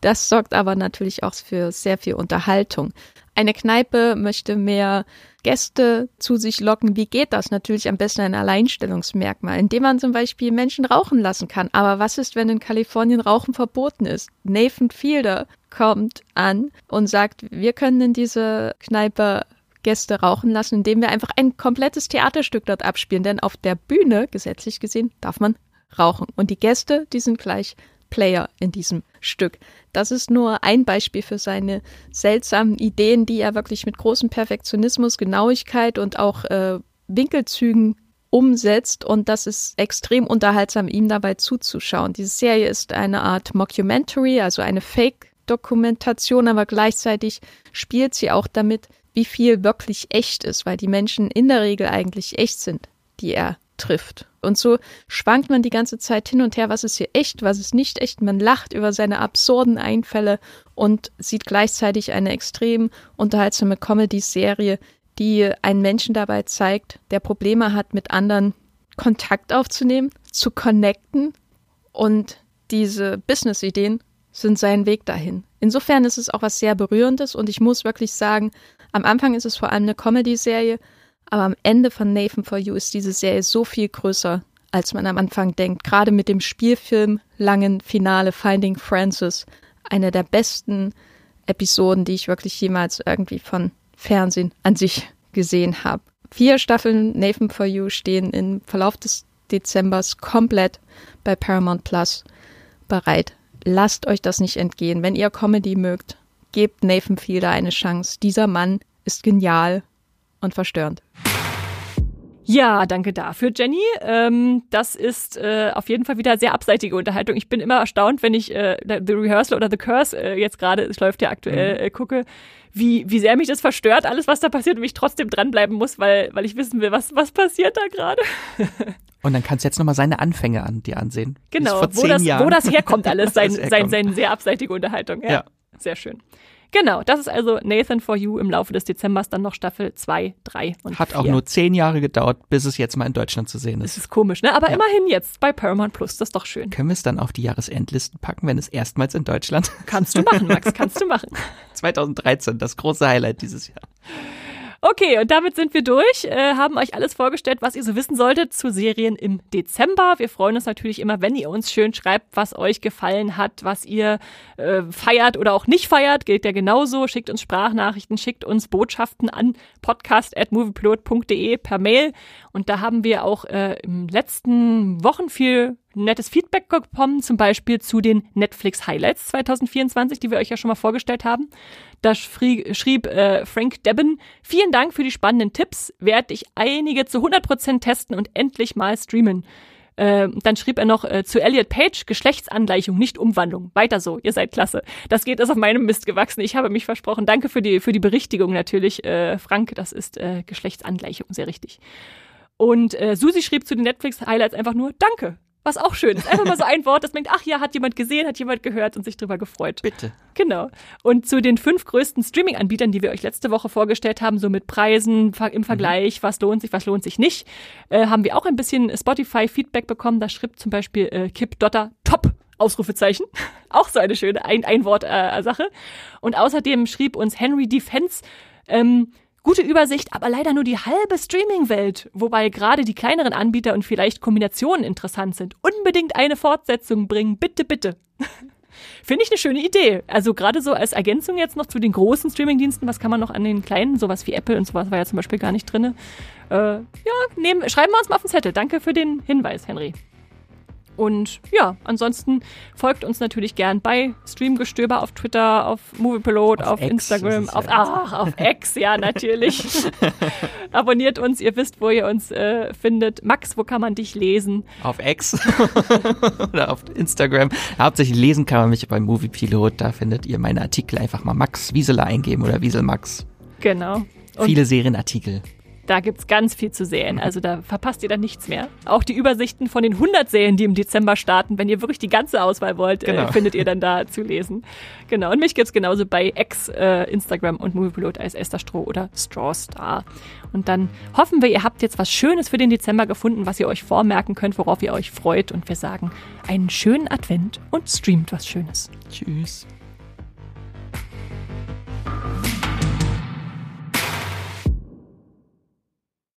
Speaker 4: Das sorgt aber natürlich auch für sehr viel Unterhaltung. Eine Kneipe möchte mehr Gäste zu sich locken. Wie geht das? Natürlich am besten ein Alleinstellungsmerkmal, indem man zum Beispiel Menschen rauchen lassen kann. Aber was ist, wenn in Kalifornien Rauchen verboten ist? Nathan Fielder kommt an und sagt, wir können in diese Kneipe Gäste rauchen lassen, indem wir einfach ein komplettes Theaterstück dort abspielen. Denn auf der Bühne, gesetzlich gesehen, darf man rauchen. Und die Gäste, die sind gleich Player in diesem Stück. Das ist nur ein Beispiel für seine seltsamen Ideen, die er wirklich mit großem Perfektionismus, Genauigkeit und auch äh, Winkelzügen umsetzt und das ist extrem unterhaltsam, ihm dabei zuzuschauen. Diese Serie ist eine Art Mockumentary, also eine Fake-Dokumentation, aber gleichzeitig spielt sie auch damit, wie viel wirklich echt ist, weil die Menschen in der Regel eigentlich echt sind, die er trifft. Und so schwankt man die ganze Zeit hin und her, was ist hier echt, was ist nicht echt. Man lacht über seine absurden Einfälle und sieht gleichzeitig eine extrem unterhaltsame Comedy-Serie, die einen Menschen dabei zeigt, der Probleme hat, mit anderen Kontakt aufzunehmen, zu connecten und diese Business-Ideen sind sein Weg dahin. Insofern ist es auch was sehr Berührendes und ich muss wirklich sagen, am Anfang ist es vor allem eine Comedy-Serie, aber am Ende von Nathan for You ist diese Serie so viel größer, als man am Anfang denkt. Gerade mit dem Spielfilm langen Finale Finding Francis. Eine der besten Episoden, die ich wirklich jemals irgendwie von Fernsehen an sich gesehen habe. Vier Staffeln Nathan for You stehen im Verlauf des Dezembers komplett bei Paramount Plus bereit. Lasst euch das nicht entgehen. Wenn ihr Comedy mögt, gebt Nathan Fielder eine Chance. Dieser Mann ist genial und verstörend.
Speaker 1: Ja, danke dafür, Jenny. Ähm, das ist äh, auf jeden Fall wieder sehr abseitige Unterhaltung. Ich bin immer erstaunt, wenn ich äh, The Rehearsal oder The Curse äh, jetzt gerade, es läuft ja aktuell, mhm. äh, gucke, wie, wie sehr mich das verstört, alles, was da passiert und ich trotzdem dranbleiben muss, weil, weil ich wissen will, was, was passiert da gerade. (laughs)
Speaker 2: Und dann kannst du jetzt nochmal seine Anfänge an dir ansehen.
Speaker 1: Genau, (laughs) wo das, wo das herkommt alles, sein, sein, sein sehr abseitige Unterhaltung. Ja, ja. Sehr schön. Genau, das ist also Nathan for You im Laufe des Dezembers, dann noch Staffel 2, 3 und
Speaker 2: Hat
Speaker 1: 4.
Speaker 2: auch nur zehn Jahre gedauert, bis es jetzt mal in Deutschland zu sehen ist.
Speaker 1: Das ist komisch, ne? Aber ja. immerhin jetzt bei Paramount Plus, das ist doch schön.
Speaker 2: Können wir es dann auf die Jahresendlisten packen, wenn es erstmals in Deutschland?
Speaker 1: Kannst du machen, Max, kannst du machen. (laughs)
Speaker 2: 2013, das große Highlight dieses Jahr.
Speaker 1: Okay, und damit sind wir durch, äh, haben euch alles vorgestellt, was ihr so wissen solltet zu Serien im Dezember. Wir freuen uns natürlich immer, wenn ihr uns schön schreibt, was euch gefallen hat, was ihr äh, feiert oder auch nicht feiert. Gilt ja genauso. Schickt uns Sprachnachrichten, schickt uns Botschaften an podcast.moviepilot.de per Mail. Und da haben wir auch äh, im letzten Wochen viel nettes Feedback bekommen, zum Beispiel zu den Netflix Highlights 2024, die wir euch ja schon mal vorgestellt haben. Da schrieb äh, Frank Debben, vielen Dank für die spannenden Tipps, werde ich einige zu 100% testen und endlich mal streamen. Äh, dann schrieb er noch äh, zu Elliot Page, Geschlechtsangleichung, nicht Umwandlung. Weiter so, ihr seid klasse. Das geht ist auf meinem Mist gewachsen. Ich habe mich versprochen. Danke für die, für die Berichtigung natürlich, äh, Frank. Das ist äh, Geschlechtsangleichung, sehr richtig. Und äh, Susi schrieb zu den Netflix-Highlights einfach nur Danke. Was auch schön ist. Einfach mal so ein Wort, das denkt, ach ja, hat jemand gesehen, hat jemand gehört und sich drüber gefreut.
Speaker 2: Bitte.
Speaker 1: Genau. Und zu den fünf größten Streaming-Anbietern, die wir euch letzte Woche vorgestellt haben, so mit Preisen im Vergleich, mhm. was lohnt sich, was lohnt sich nicht, äh, haben wir auch ein bisschen Spotify-Feedback bekommen. Da schrieb zum Beispiel äh, Kip Dotter top Ausrufezeichen. (laughs) Auch so eine schöne ein, ein Wort äh, Sache. Und außerdem schrieb uns Henry Defense, ähm, Gute Übersicht, aber leider nur die halbe Streaming-Welt, wobei gerade die kleineren Anbieter und vielleicht Kombinationen interessant sind. Unbedingt eine Fortsetzung bringen, bitte, bitte. (laughs) Finde ich eine schöne Idee. Also gerade so als Ergänzung jetzt noch zu den großen Streamingdiensten, was kann man noch an den kleinen, sowas wie Apple und sowas war ja zum Beispiel gar nicht drin. Äh, ja, nehmen, schreiben wir uns mal auf den Zettel. Danke für den Hinweis, Henry. Und ja, ansonsten folgt uns natürlich gern bei Streamgestöber auf Twitter, auf Moviepilot, auf, auf Instagram, auf, ja. ach, auf X, ja, (laughs) natürlich. (laughs) Abonniert uns, ihr wisst, wo ihr uns äh, findet. Max, wo kann man dich lesen?
Speaker 2: Auf X (laughs) oder auf Instagram. Hauptsächlich lesen kann man mich bei Moviepilot, da findet ihr meine Artikel einfach mal Max Wieseler eingeben oder Wieselmax.
Speaker 1: Genau.
Speaker 2: Und Viele Serienartikel.
Speaker 1: Da gibt's ganz viel zu sehen. Also da verpasst ihr dann nichts mehr. Auch die Übersichten von den 100 Serien, die im Dezember starten, wenn ihr wirklich die ganze Auswahl wollt, äh, genau. äh, findet ihr dann da zu lesen. Genau. Und mich gibt's genauso bei X, äh, Instagram und Moviepilot als Esther Stroh oder Strawstar. Und dann hoffen wir, ihr habt jetzt was Schönes für den Dezember gefunden, was ihr euch vormerken könnt, worauf ihr euch freut. Und wir sagen einen schönen Advent und streamt was Schönes.
Speaker 2: Tschüss.